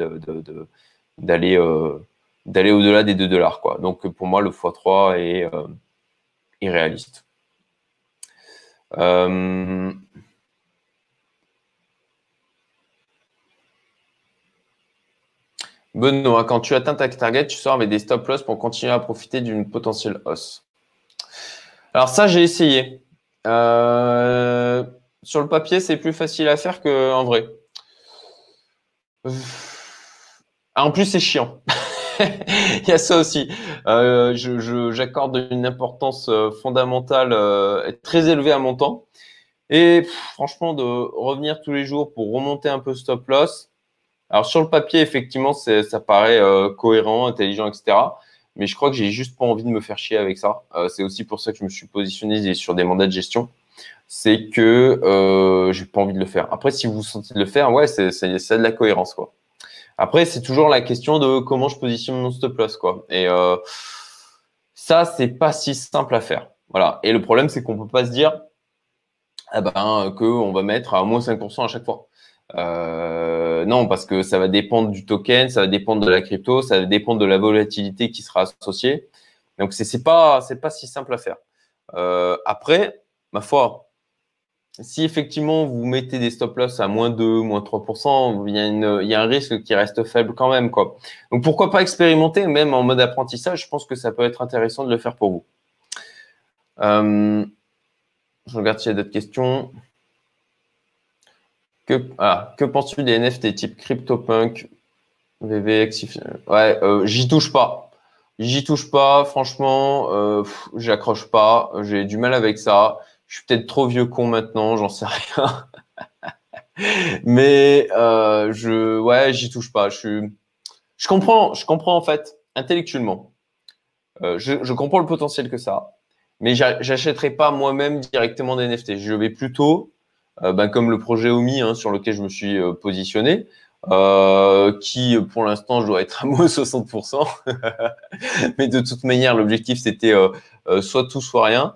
d'aller euh, d'aller au-delà des 2 dollars. Quoi. Donc pour moi, le x3 est euh, irréaliste. Euh, Benoît, quand tu atteins ta target, tu sors avec des stop loss pour continuer à profiter d'une potentielle hausse. Alors ça, j'ai essayé. Euh, sur le papier, c'est plus facile à faire qu'en vrai. Ah, en plus, c'est chiant. *laughs* Il y a ça aussi. Euh, j'accorde une importance euh, fondamentale très élevée à mon temps. Et franchement, de revenir tous les jours pour remonter un peu stop loss, alors sur le papier, effectivement, ça paraît euh, cohérent, intelligent, etc. Mais je crois que j'ai juste pas envie de me faire chier avec ça. Euh, c'est aussi pour ça que je me suis positionné sur des mandats de gestion. C'est que euh, j'ai pas envie de le faire. Après, si vous vous sentez de le faire, ouais, c'est de la cohérence, quoi. Après, c'est toujours la question de comment je positionne mon stop loss, quoi. Et euh, ça, c'est pas si simple à faire. Voilà. Et le problème, c'est qu'on peut pas se dire, ah ben, qu'on va mettre à moins 5% à chaque fois. Euh, non, parce que ça va dépendre du token, ça va dépendre de la crypto, ça va dépendre de la volatilité qui sera associée. Donc, c'est n'est pas, pas si simple à faire. Euh, après, ma foi, si effectivement vous mettez des stop loss à moins 2, moins 3%, il y, a y a un risque qui reste faible quand même. Quoi. Donc, pourquoi pas expérimenter, même en mode apprentissage, je pense que ça peut être intéressant de le faire pour vous. Euh, je regarde s'il y a d'autres questions. Que, ah, que penses-tu des NFT type CryptoPunk, VVX Ouais, euh, j'y touche pas. J'y touche pas, franchement, euh, j'accroche pas. J'ai du mal avec ça. Je suis peut-être trop vieux con maintenant, j'en sais rien. *laughs* Mais euh, je, ouais, j'y touche pas. Je je comprends, je comprends en fait intellectuellement. Je, je comprends le potentiel que ça a, mais j'achèterai pas moi-même directement des NFT. Je vais plutôt euh, ben, comme le projet OMI hein, sur lequel je me suis euh, positionné, euh, qui pour l'instant je dois être à *laughs* moins 60%. *laughs* Mais de toute manière, l'objectif c'était soit tout, soit rien.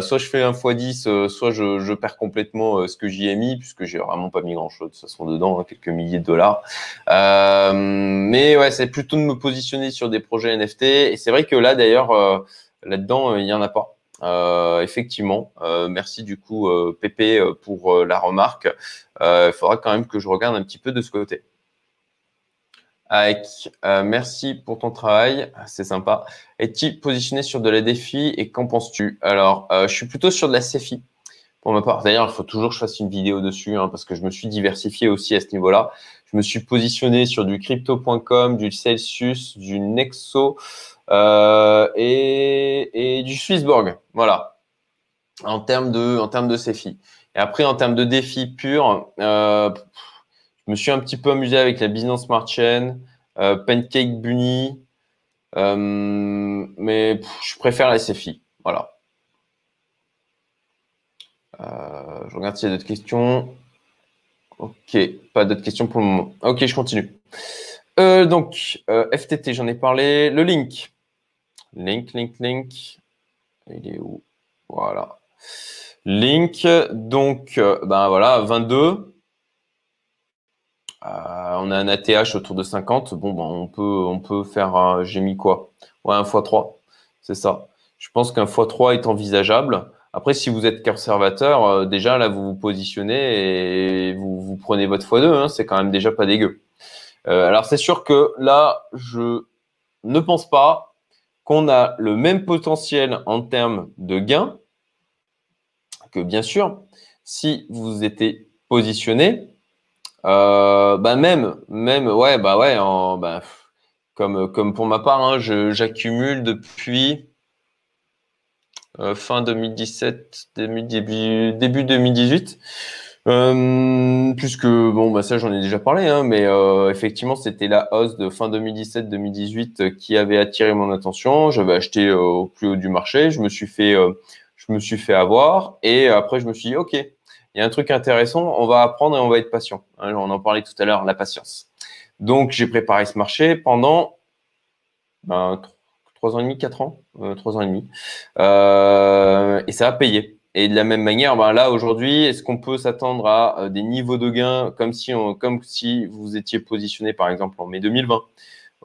soit je fais un x10, soit je, perds complètement ce que j'y ai mis, puisque j'ai vraiment pas mis grand-chose de toute façon dedans, hein, quelques milliers de dollars. mais ouais, c'est plutôt de me positionner sur des projets NFT. Et c'est vrai que là, d'ailleurs, là-dedans, il y en a pas. Euh, effectivement, euh, merci du coup euh, Pépé pour la remarque. Il faudra quand même que je regarde un petit peu de ce côté. Avec, merci pour ton travail, c'est sympa. Es-tu positionné sur de la défi et qu'en penses-tu? Alors, je suis plutôt sur de la CFI pour ma part. D'ailleurs, il faut toujours que je fasse une vidéo dessus hein, parce que je me suis diversifié aussi à ce niveau-là. Je me suis positionné sur du crypto.com, du Celsius, du Nexo euh, et, du Swissborg. Voilà. En termes de, en termes de CFI. Et après, en termes de défis purs, euh, je me suis un petit peu amusé avec la Business Smart Chain, euh, Pancake Bunny, mais je préfère la CFI. Voilà. je regarde s'il y a d'autres questions. Ok, pas d'autres questions pour le moment. Ok, je continue. Euh, donc, euh, FTT, j'en ai parlé. Le link. Link, link, link. Il est où? Voilà. Link. Donc, euh, ben voilà, 22. on a un ATH autour de 50. Bon, ben, on, peut, on peut faire. J'ai mis quoi? Ouais, un x3. C'est ça. Je pense qu'un x3 est envisageable. Après, si vous êtes conservateur, euh, déjà là, vous vous positionnez et vous, prenez votre x2, hein, c'est quand même déjà pas dégueu. Euh, alors, c'est sûr que là, je ne pense pas qu'on a le même potentiel en termes de gains que, bien sûr, si vous étiez positionné, euh, bah même, même, ouais, bah ouais, bah, comme, comme pour ma part, hein, j'accumule depuis euh, fin 2017, début, début, 2018. Euh, puisque bon bah ça j'en ai déjà parlé hein, mais euh, effectivement c'était la hausse de fin 2017-2018 qui avait attiré mon attention. J'avais acheté au plus haut du marché. Je me suis fait je me suis fait avoir. Et après je me suis dit ok il y a un truc intéressant. On va apprendre et on va être patient. Hein, on en parlait tout à l'heure la patience. Donc j'ai préparé ce marché pendant ben, trois ans et demi, quatre ans, euh, trois ans et demi. Euh, et ça a payé. Et de la même manière, ben là aujourd'hui, est-ce qu'on peut s'attendre à euh, des niveaux de gains comme si, comme si vous étiez positionné par exemple en mai 2020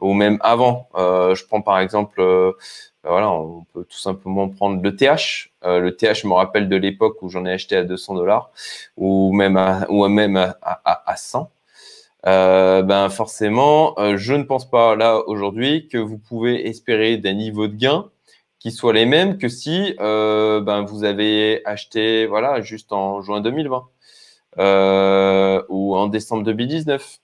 ou même avant? Je prends par exemple, voilà, on peut tout simplement prendre le TH. le TH me rappelle de l'époque où j'en ai acheté à 200 dollars ou même à, ou même à, à 100 euh, ben forcément, euh, je ne pense pas là aujourd'hui que vous pouvez espérer des niveaux de gains qui soient les mêmes que si euh, ben, vous avez acheté voilà juste en juin 2020 ou en décembre 2019.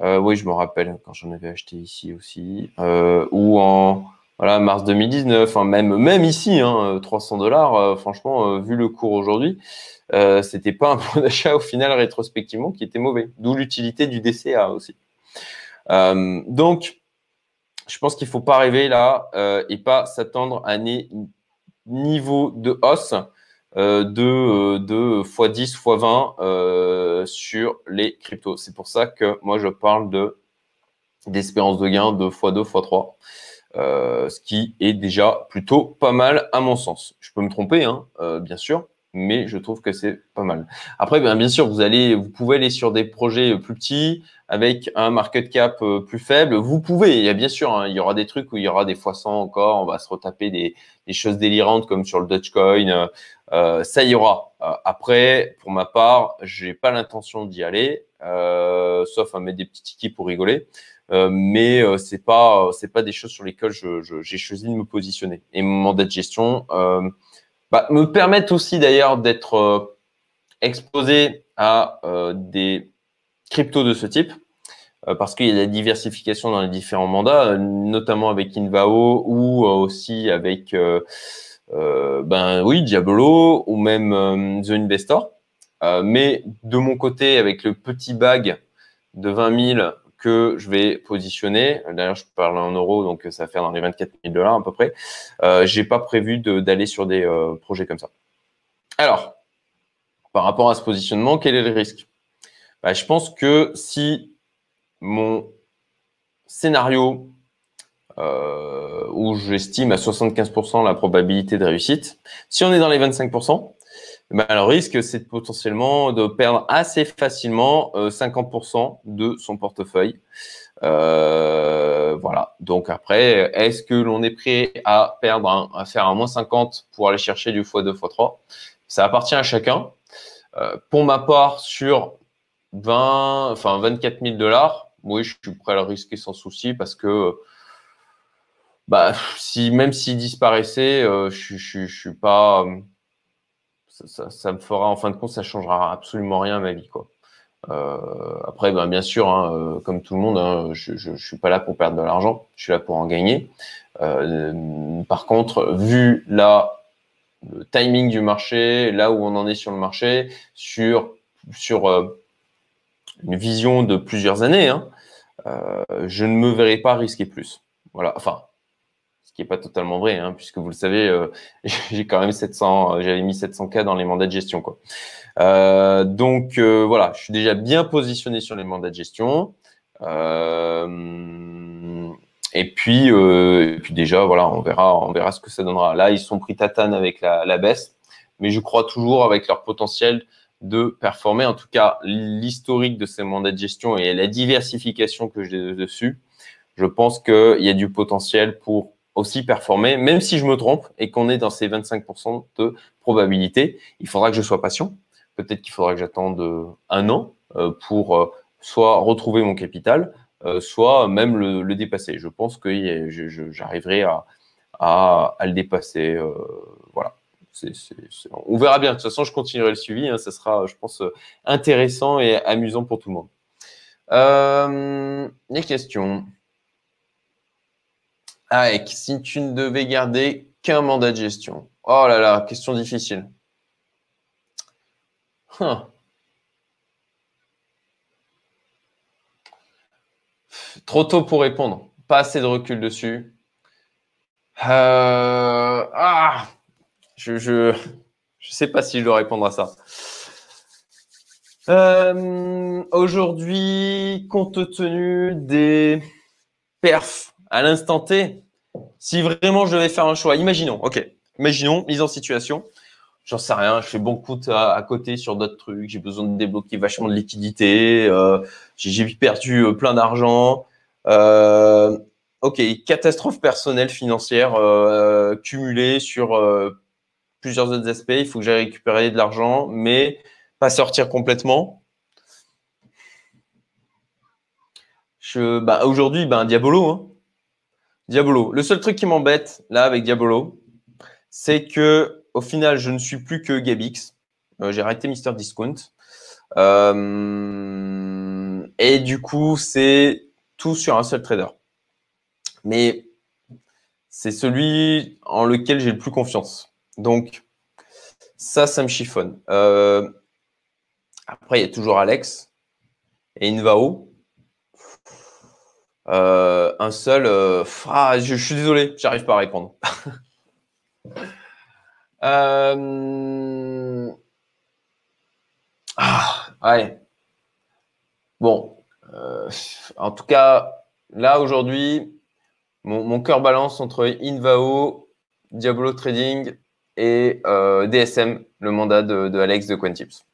oui, je me rappelle quand j'en avais acheté ici aussi ou en voilà, mars 2019, hein, même, même ici, hein, 300 dollars, franchement, vu le cours aujourd'hui, euh, c'était pas un bon *laughs* d'achat au final rétrospectivement qui était mauvais. D'où l'utilité du DCA aussi. Euh, donc, je pense qu'il faut pas rêver là euh, et pas s'attendre à un niveau de hausse de, de x10, x20 sur les cryptos. C'est pour ça que moi, je parle de d'espérance de gain de x2, x3. Ce qui est déjà plutôt pas mal à mon sens. Je peux me tromper, hein, bien sûr, mais je trouve que c'est pas mal. Après, bien, bien sûr, vous allez, vous pouvez aller sur des projets plus petits avec un market cap euh, plus faible. Vous pouvez, il y a bien sûr, hein, il y aura des trucs où il y aura des fois 100 encore, on va se retaper des, des choses délirantes comme sur le Dogecoin. Euh, euh ça y aura. Euh, après, pour ma part, j'ai pas l'intention d'y aller, euh, sauf à mettre des petits tickets pour rigoler. Euh, mais euh, c'est pas c'est pas des choses sur lesquelles j'ai choisi de me positionner. Et mon mandat de gestion, bah, me permettent aussi d'ailleurs d'être euh, exposé à euh, des cryptos de ce type euh, parce qu'il y a la diversification dans les différents mandats, notamment avec Invao ou aussi avec ben oui Diablo ou même The Investor. mais de mon côté, avec le petit bag de 20 000 que je vais positionner. D'ailleurs, je parle en euros, donc ça va faire dans les 24 000 dollars à peu près. Euh, j'ai pas prévu d'aller sur des euh, projets comme ça. Alors, par rapport à ce positionnement, quel est le risque? Bah, Je pense que si mon scénario euh, où j'estime à 75% la probabilité de réussite, si on est dans les 25%, ben, le risque, c'est potentiellement de perdre assez facilement 50% euh, de son portefeuille. Euh, voilà. Donc après, est-ce que l'on est prêt à perdre, à faire un moins 50 pour aller chercher du x2, x3 Ça appartient à chacun. Euh, pour ma part, sur 20, enfin 24 000 dollars, oui, je suis prêt à le risquer sans souci parce que bah, si même s'il disparaissait, je, je suis pas ça, me fera, en fin de compte, ça changera absolument rien à ma vie. Quoi. après, ben, bien sûr, hein, comme tout le monde, hein, je ne suis pas là pour perdre de l'argent, je suis là pour en gagner. par contre, vu le timing du marché, là où on en est sur le marché, sur, euh, une vision de plusieurs années, hein, euh, je ne me verrai pas risquer plus. Voilà, enfin, qui n'est pas totalement vrai, hein, puisque vous le savez, euh, *laughs* j'ai quand même 700, j'avais mis 700K dans les mandats de gestion. Quoi. donc voilà, je suis déjà bien positionné sur les mandats de gestion. Et puis, euh, et puis déjà, voilà, on verra, on verra ce que ça donnera. Là, ils sont pris tatane avec la, la baisse, mais je crois toujours avec leur potentiel de performer. En tout cas, l'historique de ces mandats de gestion et la diversification que j'ai dessus, je pense qu'il y a du potentiel pour aussi performer, même si je me trompe et qu'on est dans ces 25% de probabilité. Il faudra que je sois patient. Peut-être qu'il faudra que j'attende un an euh, pour euh, soit retrouver mon capital, euh, soit même le, dépasser. Je pense que j'arriverai à, à, le dépasser. Euh, voilà. on verra bien. De toute façon, je continuerai le suivi. Hein. Ça sera, je pense, intéressant et amusant pour tout le monde. Euh, les questions. Avec, si tu ne devais garder qu'un mandat de gestion. Oh là là, question difficile. Trop tôt pour répondre. Pas assez de recul dessus. Euh, ah, je, je, sais pas si je dois répondre à ça. Euh, aujourd'hui, compte tenu des perfs à l'instant T, si vraiment je devais faire un choix, imaginons, ok, imaginons, mise en situation, j'en sais rien, je fais bon coup à, côté sur d'autres trucs, j'ai besoin de débloquer vachement de liquidités, euh, j'ai perdu plein d'argent, euh, ok, catastrophe personnelle financière euh, cumulée sur euh, plusieurs autres aspects. Il faut que j'aille récupérer de l'argent, mais pas sortir complètement. Bah, aujourd'hui, ben, Diabolo. Hein. Diabolo. Le seul truc qui m'embête là avec Diabolo, c'est que au final, je ne suis plus que Gabix. J'ai arrêté Mister Discount. et du coup, c'est tout sur un seul trader. Mais c'est celui en lequel j'ai le plus confiance. Donc, ça, ça me chiffonne. Euh, après, il y a toujours Alex et Invao. Euh, un seul. Euh, ah, je, suis désolé, j'arrive pas à répondre. *laughs* ah, allez. Bon, euh, en tout cas, là aujourd'hui, mon, cœur balance entre Invao, Diablo Trading et euh, DSM, le mandat de, Alex de Quantips.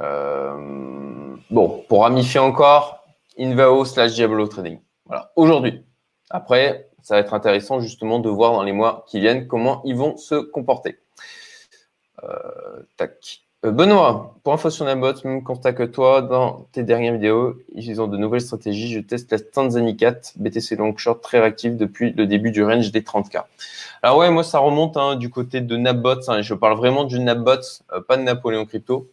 Euh, bon, pour ramifier encore, Invao slash Diablo Trading. Voilà, aujourd'hui. Après, ça va être intéressant justement de voir dans les mois qui viennent comment ils vont se comporter. tac. Euh, Benoît, pour info sur Nabot, même constat que toi, dans tes dernières vidéos, ils ont de nouvelles stratégies. Je teste la Tanzanie 4, BTC Long Short très réactif depuis le début du range des 30K. Alors ouais, moi ça remonte hein, du côté de Nabot. Hein, je parle vraiment du Nabot, euh, pas de Napoléon Crypto.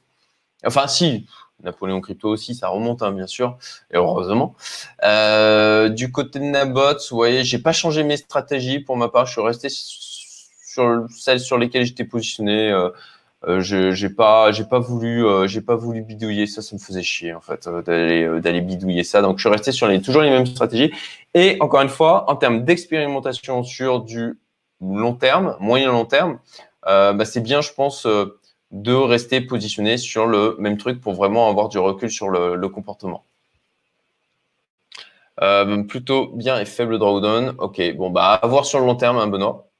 Enfin si, Napoléon Crypto aussi, ça remonte hein, bien sûr, et heureusement. Euh, du côté de Nabot, vous voyez, j'ai pas changé mes stratégies pour ma part. Je suis resté sur celles sur lesquelles j'étais positionné. Euh, je j'ai pas j'ai pas voulu euh, j'ai pas voulu bidouiller ça ça me faisait chier en fait euh, d'aller d'aller bidouiller ça donc je suis resté sur les toujours les mêmes stratégies et encore une fois en termes d'expérimentation sur du long terme moyen long terme bah, c'est bien je pense de rester positionné sur le même truc pour vraiment avoir du recul sur le, comportement plutôt bien et faible drawdown ok bon bah à voir sur le long terme hein, Benoît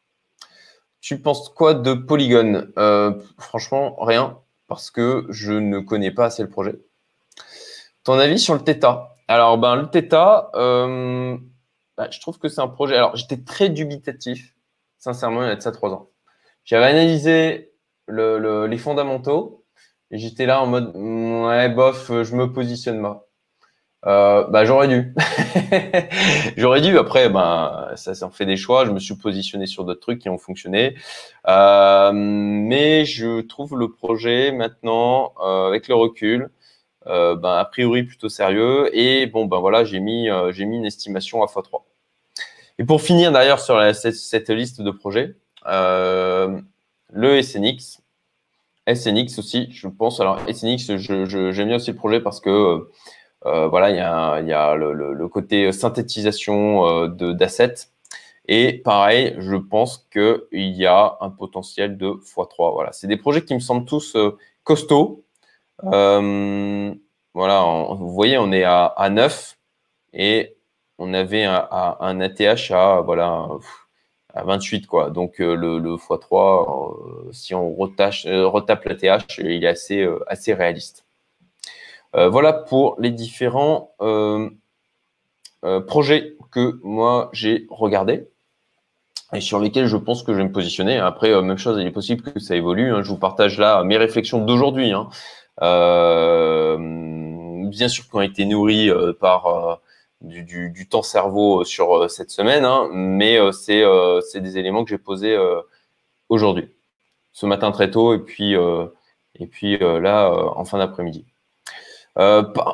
tu penses quoi de Polygon? Euh, Franchement, rien, parce que je ne connais pas assez le projet. Ton avis sur le Theta? Alors, ben, le Theta, euh, ben, je trouve que c'est un projet. Alors, j'étais très dubitatif, sincèrement, il y a de ça trois ans. J'avais analysé les fondamentaux j'étais là en mode, ouais, bof, je me positionne pas. Euh, bah, j'aurais dû. *laughs* j'aurais dû. Après, ben, ça, en fait des choix. Je me suis positionné sur d'autres trucs qui ont fonctionné. Euh, mais je trouve le projet maintenant, euh, avec le recul, ben, a priori plutôt sérieux. Et bon, ben voilà, j'ai mis, j'ai mis une estimation à x3. Et pour finir d'ailleurs sur cette, liste de projets, le SNX, SNX aussi, je pense. Alors SNX, j'aime bien aussi le projet parce que voilà, il y a, le, côté synthétisation d'assets et pareil, je pense qu'il y a un potentiel de x3. Voilà, c'est des projets qui me semblent tous euh, costauds. Euh, voilà, vous voyez, on est à, 9 et on avait un, un ATH à, voilà, à 28. Quoi. Donc euh, le, x3, si on retape l'ATH, il est assez, assez réaliste. voilà pour les différents projets que moi j'ai regardés et sur lesquels je pense que je vais me positionner. Après, euh, même chose, il est possible que ça évolue. Hein. Je vous partage là mes réflexions d'aujourd'hui. Hein. Euh, bien sûr qui ont été nourries euh, par du, temps cerveau sur cette semaine, hein, mais c'est des éléments que j'ai posés aujourd'hui, ce matin très tôt, et puis, et puis là, en fin d'après-midi.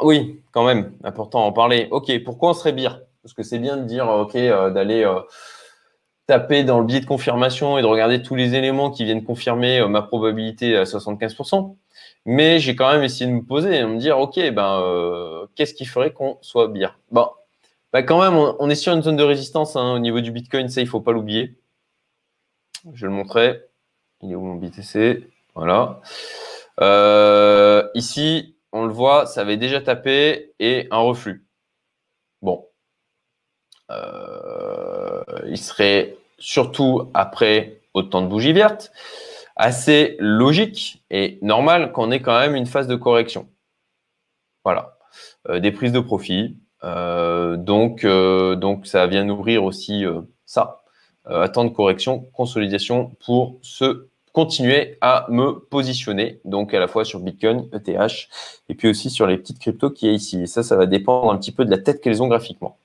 oui, quand même, important en parler. Ok, pourquoi on serait bien Parce que c'est bien de dire, ok, d'aller taper dans le billet de confirmation et de regarder tous les éléments qui viennent confirmer euh, ma probabilité à 75%. Mais j'ai quand même essayé de me poser et de me dire, OK, ben, euh, qu'est-ce qui ferait qu'on soit bien? Bon, ben, Quand même, on, est sur une zone de résistance hein, au niveau du Bitcoin, ça, il ne faut pas l'oublier. Je le montrer. Il est où mon BTC Voilà. Euh, ici, on le voit, ça avait déjà tapé et un reflux. Bon. il serait surtout après autant de bougies vertes, assez logique et normal qu'on ait quand même une phase de correction. Voilà, euh, des prises de profit. Euh, donc, euh, donc, ça vient nourrir aussi ça. attendre correction, consolidation pour se continuer à me positionner, donc à la fois sur Bitcoin, ETH, et puis aussi sur les petites cryptos qui est ici. Et ça, ça va dépendre un petit peu de la tête qu'elles ont graphiquement.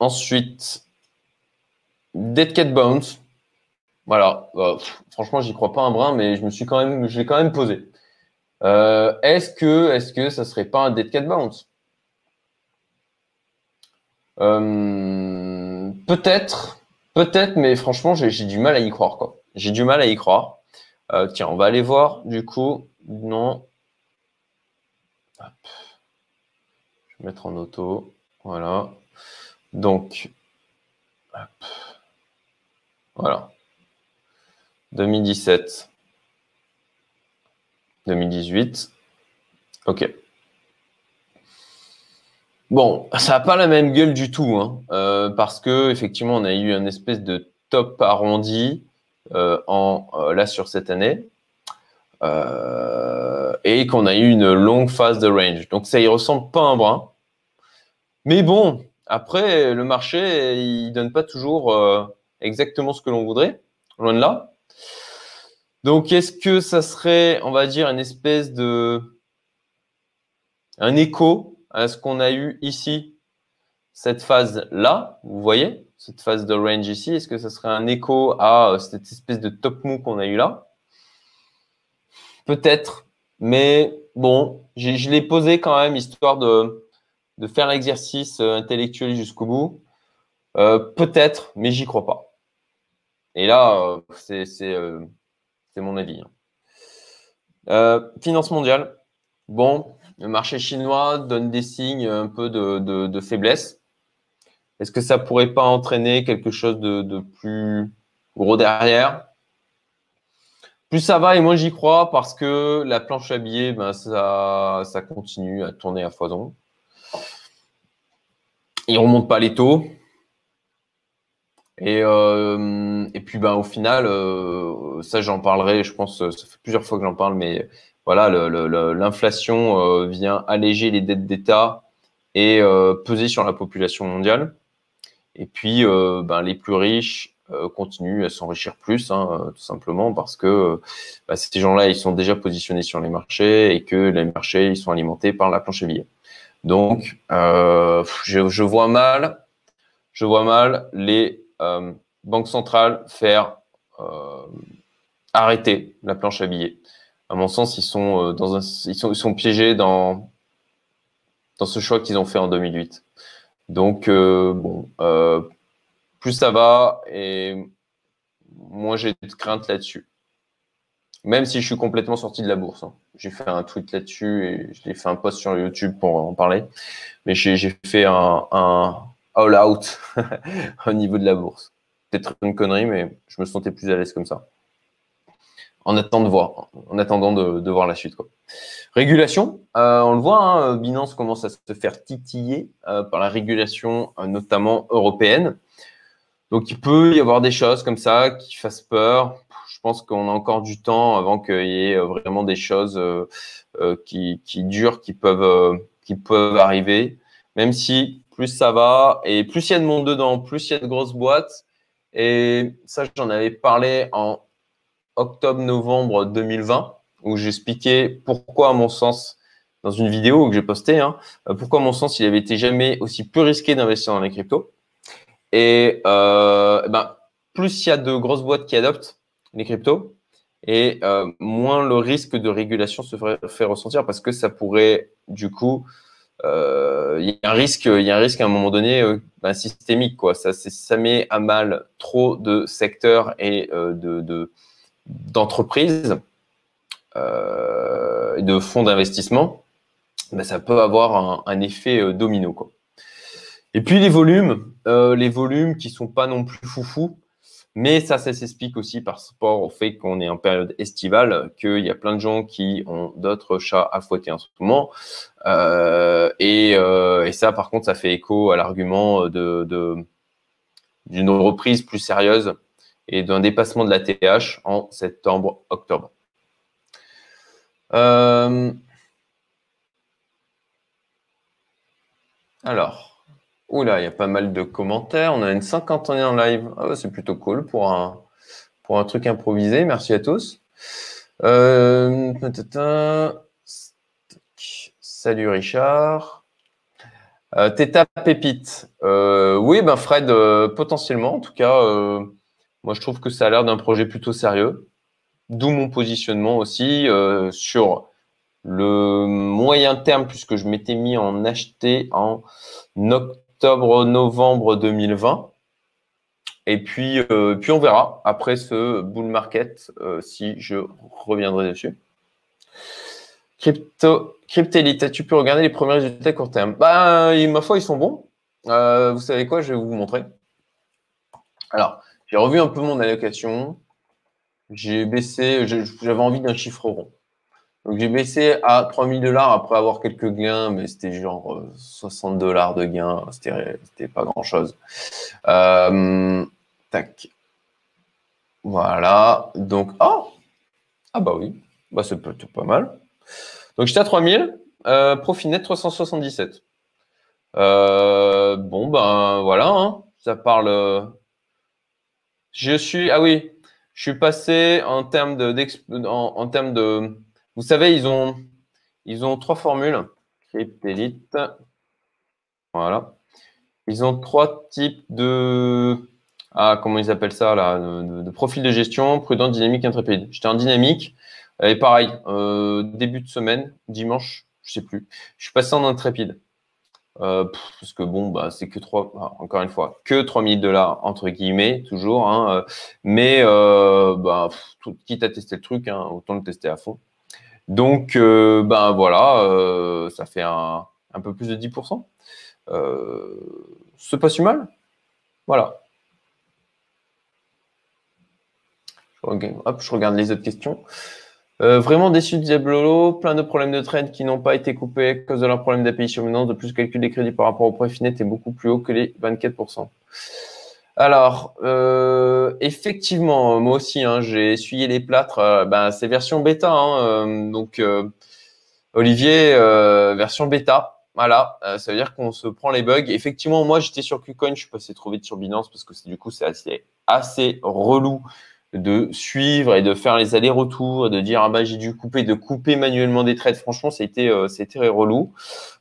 Ensuite, Dead Cat Bounce. Voilà. Euh, franchement, j'y crois pas un brin, mais je me suis quand même, je l'ai quand même posé. Euh, est-ce que, est-ce que ça serait pas un Dead Cat Bounce? Euh, Peut-être, peut-être, mais franchement, j'ai du mal à y croire. J'ai du mal à y croire. tiens, on va aller voir. Du coup, non. Je vais mettre en auto. Voilà. Donc, voilà. 2017, 2018. OK. Bon, ça n'a pas la même gueule du tout, hein, euh, parce que effectivement, on a eu un espèce de top arrondi euh, en, euh, là sur cette année, et qu'on a eu une longue phase de range. Donc ça y ressemble pas un brin. Mais bon, après, le marché, il donne pas toujours exactement ce que l'on voudrait, loin de là. Donc, est-ce que ça serait, on va dire, une espèce de un écho à ce qu'on a eu ici, cette phase-là, vous voyez, cette phase de range ici, est-ce que ça serait un écho à euh, cette espèce de top move qu'on a eu là? Peut-être, mais bon, je l'ai posé quand même, histoire de, faire l'exercice euh, intellectuel jusqu'au bout euh, Peut-être, mais j'y crois pas. Et là, euh, c'est mon avis. Hein. finance mondiale. Bon, le marché chinois donne des signes un peu de, faiblesse. Est-ce que ça pourrait pas entraîner quelque chose de, plus gros derrière? Plus ça va et moins j'y crois parce que la planche à billets, ben, ça, ça continue à tourner à foison. Il remonte pas les taux. Et, euh, et puis ben, au final, euh, ça j'en parlerai, je pense, ça fait plusieurs fois que j'en parle, mais voilà, l'inflation euh, vient alléger les dettes d'État et peser sur la population mondiale. Et puis ben, les plus riches continuent à s'enrichir plus, hein, tout simplement parce que ben, ces gens-là, ils sont déjà positionnés sur les marchés et que les marchés, ils sont alimentés par la planche à billets. Donc, euh, je, vois mal, je vois mal les euh, banques centrales faire euh, arrêter la planche à billets. à mon sens, ils sont, dans un, ils sont, piégés dans, dans ce choix qu'ils ont fait en 2008. Donc, bon, plus ça va et moins j'ai de crainte là-dessus. Même si je suis complètement sorti de la bourse. Hein. J'ai fait un tweet là-dessus et je l'ai fait un post sur YouTube pour en parler. Mais j'ai fait un all-out *laughs* au niveau de la bourse. Peut-être une connerie, mais je me sentais plus à l'aise comme ça. En attendant de voir, en attendant de, voir la suite. Quoi. Régulation, euh, on le voit, hein, Binance commence à se faire titiller euh, par la régulation, euh, notamment européenne. Donc il peut y avoir des choses comme ça qui fassent peur. Je pense qu'on a encore du temps avant qu'il y ait vraiment des choses qui, qui, durent, qui peuvent, qui peuvent arriver. Même si plus ça va et plus il y a de monde dedans, plus il y a de grosses boîtes. Et ça, j'en avais parlé en octobre-novembre 2020, où j'expliquais pourquoi, à mon sens, dans une vidéo que j'ai postée, hein, pourquoi, à mon sens, il avait été jamais aussi peu risqué d'investir dans les cryptos. Et euh, ben, plus il y a de grosses boîtes qui adoptent les cryptos, et euh, moins le risque de régulation se fait ressentir parce que ça pourrait, du coup, euh, il y a un risque, il y a un risque à un moment donné euh, ben, systémique quoi. Ça, ça met à mal trop de secteurs et euh, de d'entreprises et de fonds d'investissement. Ben, ça peut avoir un, effet domino quoi. Et puis les volumes, les volumes qui sont pas non plus foufou. Mais ça, ça s'explique aussi par rapport au fait qu'on est en période estivale, qu'il y a plein de gens qui ont d'autres chats à fouetter en ce moment. Euh, et, euh, et, ça, par contre, ça fait écho à l'argument de, d'une reprise plus sérieuse et d'un dépassement de la TH en septembre-octobre. Euh, alors. Oula, il y a pas mal de commentaires. On a une cinquantaine en live. Ah c'est plutôt cool pour un, pour un truc improvisé. Merci à tous. Euh, salut Richard. Euh, Teta Pépite. Euh, oui, ben Fred, potentiellement. En tout cas, moi je trouve que ça a l'air d'un projet plutôt sérieux. D'où mon positionnement aussi sur le moyen terme, puisque je m'étais mis en acheter en octobre octobre-novembre 2020. Et puis, euh, puis on verra après ce bull market euh, si je reviendrai dessus. Crypto, Cryptelite, tu peux regarder les premiers résultats court terme? Bah, Ma foi, ils sont bons. Euh, vous savez quoi? Je vais vous montrer. Alors, j'ai revu un peu mon allocation. J'ai baissé, j'avais envie d'un chiffre rond. Donc j'ai baissé à 3000 dollars après avoir quelques gains, mais c'était genre 60 euh, dollars de gains, c'était pas grand chose. Euh, tac. Voilà. Donc, oh Ah bah oui, bah c'est pas mal. Donc j'étais à 3000, euh, profit net 377. Euh, bon ben voilà, hein. ça parle. Je suis, ah oui, je suis passé en termes de, en termes de vous savez, ils ont, ils ont trois formules. Cryptelite. Voilà. Ils ont trois types de. Ah, comment ils appellent ça là de, profil de gestion, prudent, dynamique, intrépide. J'étais en dynamique. Et pareil, euh, début de semaine, dimanche, je sais plus. Je suis passé en intrépide. Euh, parce que bon, bah, c'est que trois, ah, encore une fois, que 3000 dollars entre guillemets, toujours. Hein, euh, mais bah, quitte à tester le truc, hein, autant le tester à fond. Donc, euh, ben voilà, euh, ça fait un, peu plus de 10%. Euh, c'est pas si mal. Voilà. Hop, je regarde les autres questions. vraiment déçu de Diablolo, plein de problèmes de trade qui n'ont pas été coupés à cause de leur problème d'API survenance. De plus, le calcul des crédits par rapport au prix net est beaucoup plus haut que les 24%. Alors, euh, effectivement, moi aussi, hein, j'ai essuyé les plâtres. Euh, ben, c'est version bêta. Hein, euh, donc, Olivier, version bêta. Voilà, ça veut dire qu'on se prend les bugs. Effectivement, moi, j'étais sur KuCoin, je suis passé trop vite sur Binance parce que du coup, c'est assez relou de suivre et de faire les allers-retours, de dire ah bah j'ai dû couper, de couper manuellement des trades. Franchement, c'était euh, c'était relou.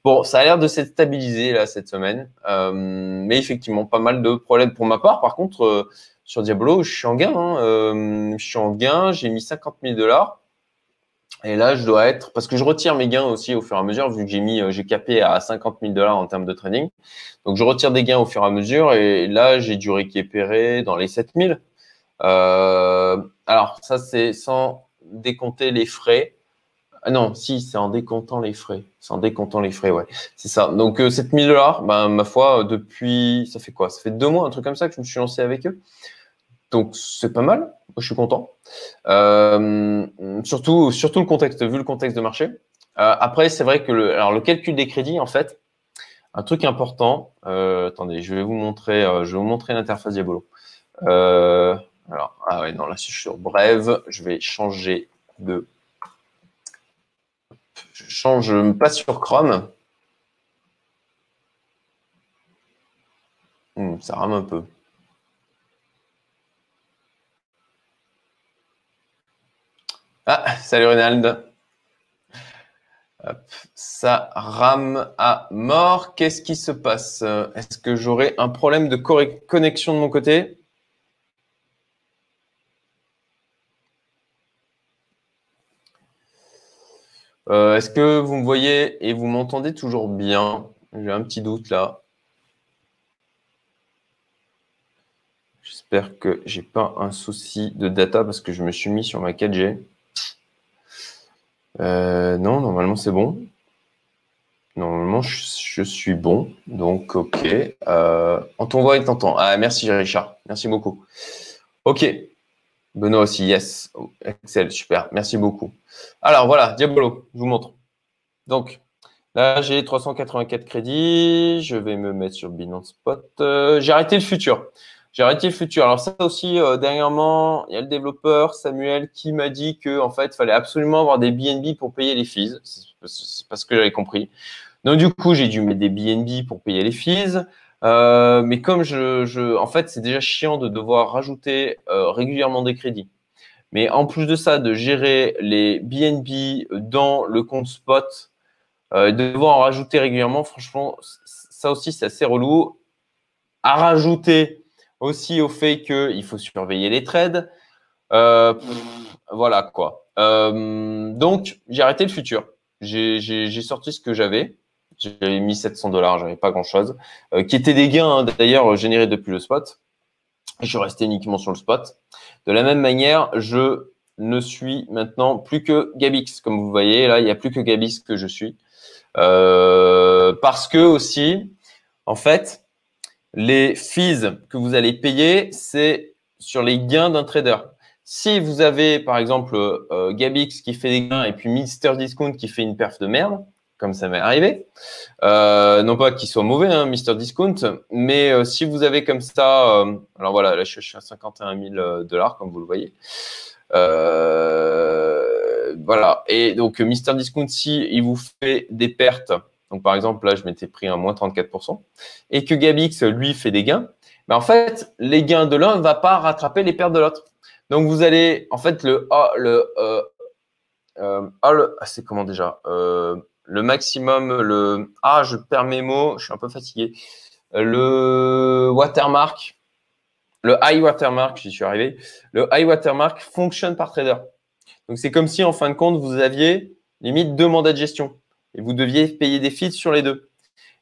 Bon, ça a l'air de s'être stabilisé là cette semaine, euh, mais effectivement pas mal de problèmes pour ma part. Par contre, euh, sur Diablo, je suis en gain. Hein, je suis en gain. J'ai mis 50 000 dollars. Et là, je dois être, parce que je retire mes gains aussi au fur et à mesure, vu que j'ai mis, euh, j'ai capé à 50 000 dollars en termes de trading. Donc, je retire des gains au fur et à mesure. Et là, j'ai dû récupérer dans les 7 000. Euh, alors, ça, c'est sans décompter les frais. Ah non, si, c'est en décomptant les frais. C'est décomptant les frais, ouais. *laughs* C'est ça. Donc, 7 000 dollars, ben, ma foi, depuis, ça fait quoi? Ça fait deux mois, un truc comme ça, que je me suis lancé avec eux. Donc, c'est pas mal je suis content. Euh, surtout, surtout le contexte, vu le contexte de marché. Euh, après, c'est vrai que le, alors le calcul des crédits, en fait, un truc important. Euh, attendez, je vais vous montrer, je vais vous montrer l'interface Diabolo. Alors, ah ouais, non, là, si je suis sur Brève, je vais changer de. Je change pas sur Chrome. Hmm, ça rame un peu. Ah, salut Ronald. ça rame à mort. Qu'est-ce qui se passe? Est-ce que j'aurai un problème de connexion de mon côté? Euh, Est-ce que vous me voyez et vous m'entendez toujours bien? J'ai un petit doute là. J'espère que j'ai pas un souci de data parce que je me suis mis sur ma 4G. Euh, non, normalement c'est bon. Normalement je, suis bon. Donc ok. On t'envoie et t'entend. Ah merci Richard. Merci beaucoup. Ok. Benoît aussi, yes. Excel, super. Merci beaucoup. Alors voilà, Diabolo, je vous montre. Donc là j'ai 384 crédits. Je vais me mettre sur Binance Spot. Euh, j'ai arrêté le futur. J'ai arrêté le futur. Alors ça aussi, euh, dernièrement, il y a le développeur Samuel qui m'a dit que en fait, il fallait absolument avoir des BNB pour payer les fees. C'est parce que j'avais compris. Donc du coup, j'ai dû mettre des BNB pour payer les fees. Euh, mais comme je, je en fait, c'est déjà chiant de devoir rajouter euh, régulièrement des crédits. Mais en plus de ça, de gérer les BNB dans le compte spot, euh, de devoir en rajouter régulièrement, franchement, ça aussi, c'est assez relou. À rajouter aussi au fait qu'il faut surveiller les trades. Euh, voilà quoi. Euh, donc, j'ai arrêté le futur. J'ai sorti ce que j'avais. J'avais mis 700 dollars, j'avais pas grand chose. Euh, qui étaient des gains hein, d'ailleurs générés depuis le spot. je suis resté uniquement sur le spot. De la même manière, je ne suis maintenant plus que Gabix. Comme vous voyez, là, il n'y a plus que Gabix que je suis. parce que aussi, en fait, les fees que vous allez payer, c'est sur les gains d'un trader. Si vous avez, par exemple, euh, Gabix qui fait des gains et puis Mister Discount qui fait une perf de merde, comme ça m'est arrivé, euh, non pas qu'il soit mauvais, hein, Mister Discount, mais euh, si vous avez comme ça, alors voilà, là je suis à 51 000 dollars, comme vous le voyez. voilà, et donc Mister Discount, si il vous fait des pertes donc, par exemple, là, je m'étais pris un moins 34%, et que Gabix, lui, fait des gains, mais en fait, les gains de l'un ne vont pas rattraper les pertes de l'autre. Donc, vous allez, en fait, le le, euh, euh, ah, c'est comment déjà euh, Le maximum, le, ah, je perds mes mots, je suis un peu fatigué. Le watermark, le high watermark, j'y suis arrivé. Le high watermark fonctionne par trader. Donc, c'est comme si, en fin de compte, vous aviez limite deux mandats de gestion et vous deviez payer des fees sur les deux.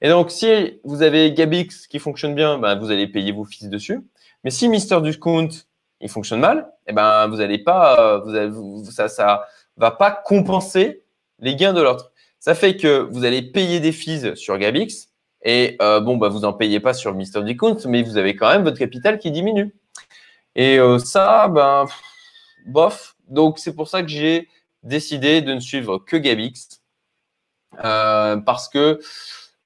Et donc, si vous avez Gabix qui fonctionne bien, ben, vous allez payer vos fees dessus. Mais si Mister Discount, il fonctionne mal, eh ben, vous allez pas, vous ça, ça va pas compenser les gains de l'autre. Ça fait que vous allez payer des fees sur Gabix et euh, bon, bah, vous n'en payez pas sur Mister Discount, mais vous avez quand même votre capital qui diminue. Et euh, ça, ben, bof. Donc, c'est pour ça que j'ai décidé de ne suivre que Gabix euh, parce que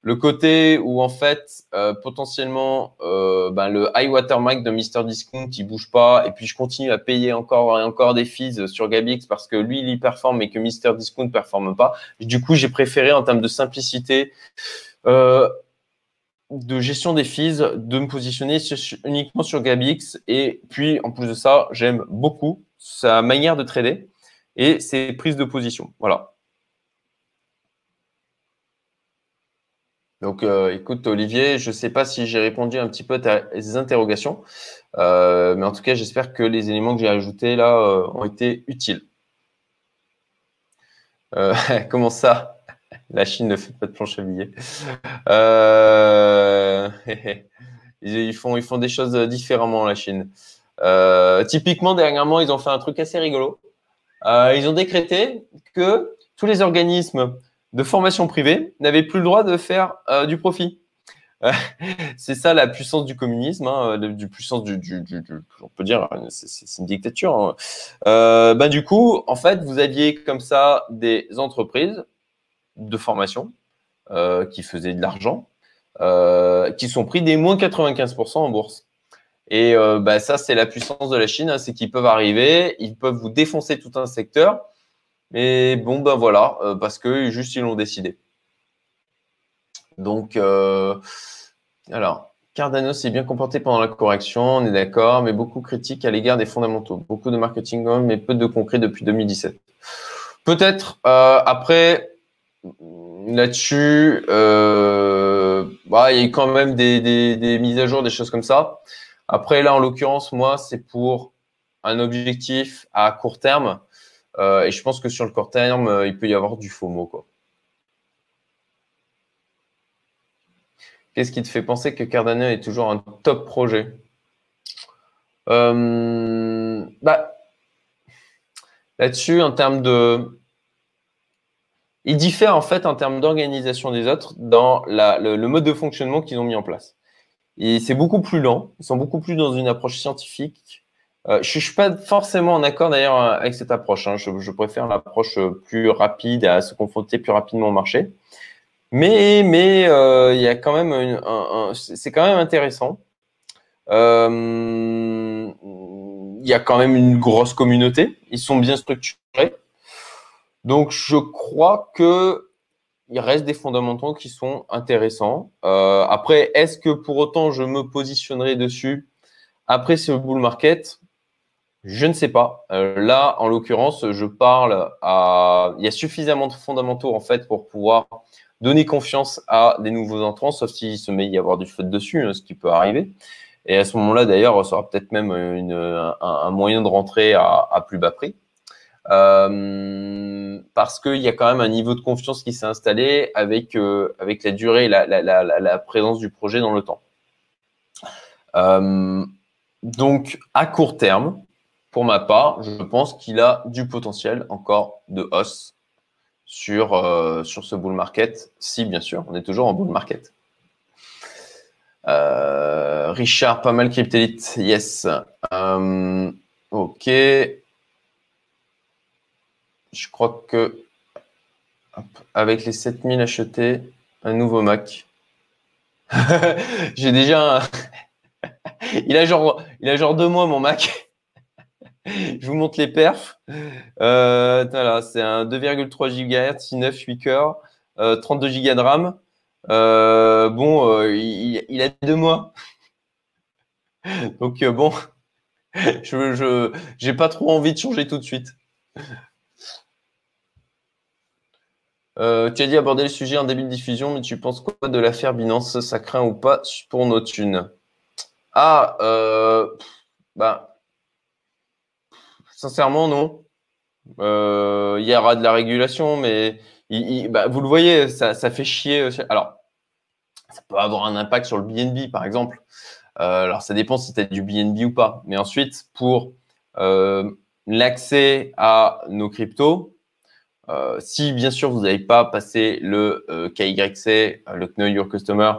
le côté où en fait euh, potentiellement euh, ben, le high watermark de Mr Discount il bouge pas et puis je continue à payer encore et encore des fees sur Gabix parce que lui il performe mais que Mr Discount performe pas. Du coup j'ai préféré en termes de simplicité euh, de gestion des fees de me positionner uniquement sur Gabix et puis en plus de ça j'aime beaucoup sa manière de trader et ses prises de position. Voilà. Donc, euh, écoute, Olivier, je ne sais pas si j'ai répondu un petit peu à tes interrogations, euh, mais en tout cas, j'espère que les éléments que j'ai ajoutés là euh, ont été utiles. *laughs* Comment ça? La Chine ne fait pas de planche à billets. *laughs* Ils, font, ils font des choses différemment, la Chine. Typiquement, dernièrement, ils ont fait un truc assez rigolo. ils ont décrété que tous les organismes de formation privée n'avaient plus le droit de faire du profit. *laughs* c'est ça la puissance du communisme, hein, du puissance du, on peut dire, c'est une dictature. Euh, ben, du coup, en fait, vous aviez comme ça des entreprises de formation euh, qui faisaient de l'argent, euh, qui sont pris des moins 95% en bourse. Et ben, ça, c'est la puissance de la Chine, hein, c'est qu'ils peuvent arriver, ils peuvent vous défoncer tout un secteur. Et bon, ben voilà, parce que juste ils l'ont décidé. Donc, euh, alors, Cardano s'est bien comporté pendant la correction, on est d'accord, mais beaucoup critiques à l'égard des fondamentaux. Beaucoup de marketing, mais peu de concret depuis 2017. Peut-être, euh, après, là-dessus, euh, bah, il y a quand même des, mises à jour, des choses comme ça. Après, là, en l'occurrence, moi, c'est pour un objectif à court terme. Et je pense que sur le court terme, il peut y avoir du FOMO. Quoi. Qu'est-ce qui te fait penser que Cardano est toujours un top projet? Euh, bah, Là-dessus, en termes de. Il diffère en fait en termes d'organisation des autres dans le, mode de fonctionnement qu'ils ont mis en place. Et c'est beaucoup plus lent. Ils sont beaucoup plus dans une approche scientifique. Euh, je ne suis pas forcément en accord d'ailleurs avec cette approche. Hein. Je, préfère l'approche plus rapide à se confronter plus rapidement au marché. Mais mais euh, il y a quand même c'est quand même intéressant. Euh, il y a quand même une grosse communauté. Ils sont bien structurés. Donc je crois que il reste des fondamentaux qui sont intéressants. Euh, après, est-ce que pour autant je me positionnerai dessus après ce bull market? Je ne sais pas. là, en l'occurrence, je parle à. Il y a suffisamment de fondamentaux en fait pour pouvoir donner confiance à des nouveaux entrants, sauf s'il se met à y avoir du feu dessus, hein, ce qui peut arriver. Et à ce moment-là, d'ailleurs, ça sera peut-être même une, un, moyen de rentrer à, plus bas prix. Euh, parce qu'il y a quand même un niveau de confiance qui s'est installé avec, euh, avec la durée et la, la, la, présence du projet dans le temps. Euh, donc, à court terme, pour ma part, je pense qu'il a du potentiel encore de hausse sur, euh, sur ce bull market, si bien sûr, on est toujours en bull market. Euh, Richard, pas mal cryptélite, yes. Euh, ok. Je crois que avec les 7000 achetés, un nouveau Mac. *laughs* J'ai déjà *laughs* il, a genre, il a genre deux mois mon Mac. *laughs* je vous montre les perfs. Euh, c'est un 2,3 GHz, 6, 9, 8 cœurs, 32 Go de RAM. Euh, bon, euh, il, a deux mois. *laughs* Donc bon, *laughs* je n'ai pas trop envie de changer tout de suite. tu as dit aborder le sujet en début de diffusion, mais tu penses quoi de l'affaire Binance? Ça craint ou pas pour nos thunes? Ah, bah, Sincèrement, non. Euh, il y aura de la régulation, mais bah, vous le voyez, ça, fait chier. Alors, ça peut avoir un impact sur le BNB, par exemple. Euh, alors, ça dépend si tu as du BNB ou pas. Mais ensuite, pour euh, l'accès à nos cryptos, si bien sûr vous n'avez pas passé le KYC, le Know Your Customer,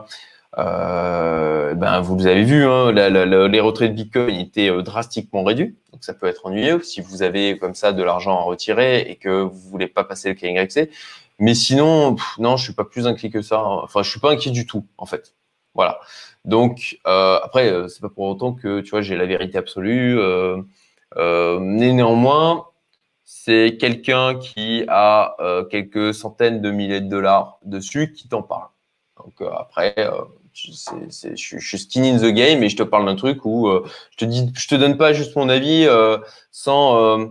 euh, ben vous avez vu, hein, les retraits de Bitcoin étaient euh, drastiquement réduits, donc ça peut être ennuyeux si vous avez comme ça de l'argent à retirer et que vous voulez pas passer le KYC. Mais sinon, non, je suis pas plus inquiet que ça. Hein. Enfin, je suis pas inquiet du tout, en fait. Voilà. Donc euh, après, euh, c'est pas pour autant que tu vois j'ai la vérité absolue. Euh, néanmoins, c'est quelqu'un qui a quelques centaines de milliers de dollars dessus qui t'en parle. Donc après, je, suis skin in the game et je te parle d'un truc où euh, je te dis, je te donne pas juste mon avis euh, sans euh,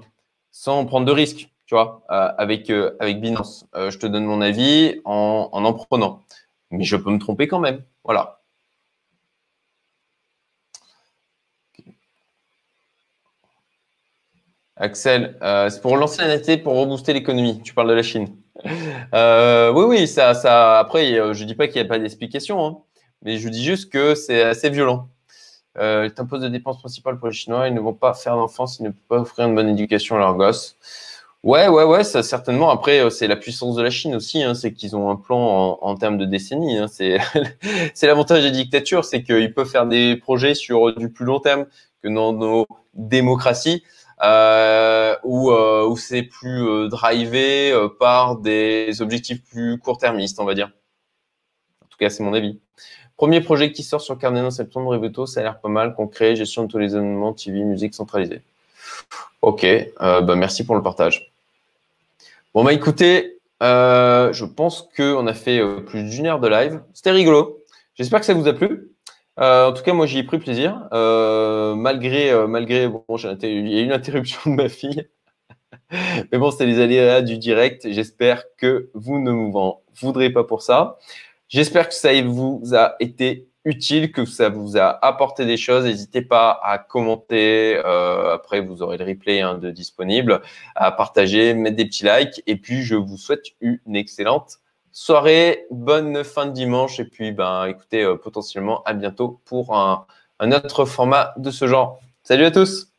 sans prendre de risques, tu vois, avec avec Binance. je te donne mon avis en, en en prenant, mais je peux me tromper quand même. Voilà. Axel, c'est pour lancer la pour rebooster l'économie. Tu parles de la Chine. Oui, oui, ça, ça. Après, je dis pas qu'il n'y a pas d'explication, hein, mais je dis juste que c'est assez violent. Euh, imposes de dépenses principales pour les Chinois. Ils ne vont pas faire d'enfants s'ils ne peuvent pas offrir une bonne éducation à leurs gosses. Ouais, ouais, ouais, ça certainement. Après, euh, c'est la puissance de la Chine aussi. Hein, c'est qu'ils ont un plan en, termes de décennies. Hein, *laughs* c'est l'avantage des dictatures, c'est qu'ils peuvent faire des projets sur du plus long terme que dans nos démocraties. Euh, où, euh, où c'est plus drivé par des objectifs plus court-termistes, on va dire. En tout cas, c'est mon avis. Premier projet qui sort sur Cardano en septembre, Reveto, ça a l'air pas mal, concret, gestion de tous les événements, TV, musique centralisée. Ok, euh, bah merci pour le partage. Bon, bah écoutez, euh, je pense qu'on a fait plus d'une heure de live. C'était rigolo. J'espère que ça vous a plu. Euh, en tout cas, moi, j'y ai pris plaisir. Euh, malgré, euh, malgré, bon, il y a eu une interruption de ma fille. *laughs* Mais bon, c'est les aléas du direct. J'espère que vous ne m'en voudrez pas pour ça. J'espère que ça vous a été utile, que ça vous a apporté des choses. N'hésitez pas à commenter. Euh, après, vous aurez le replay hein, de disponible, à partager, mettre des petits likes. Et puis, je vous souhaite une excellente soirée, bonne fin de dimanche et puis ben écoutez euh, potentiellement à bientôt pour un, un autre format de ce genre. Salut à tous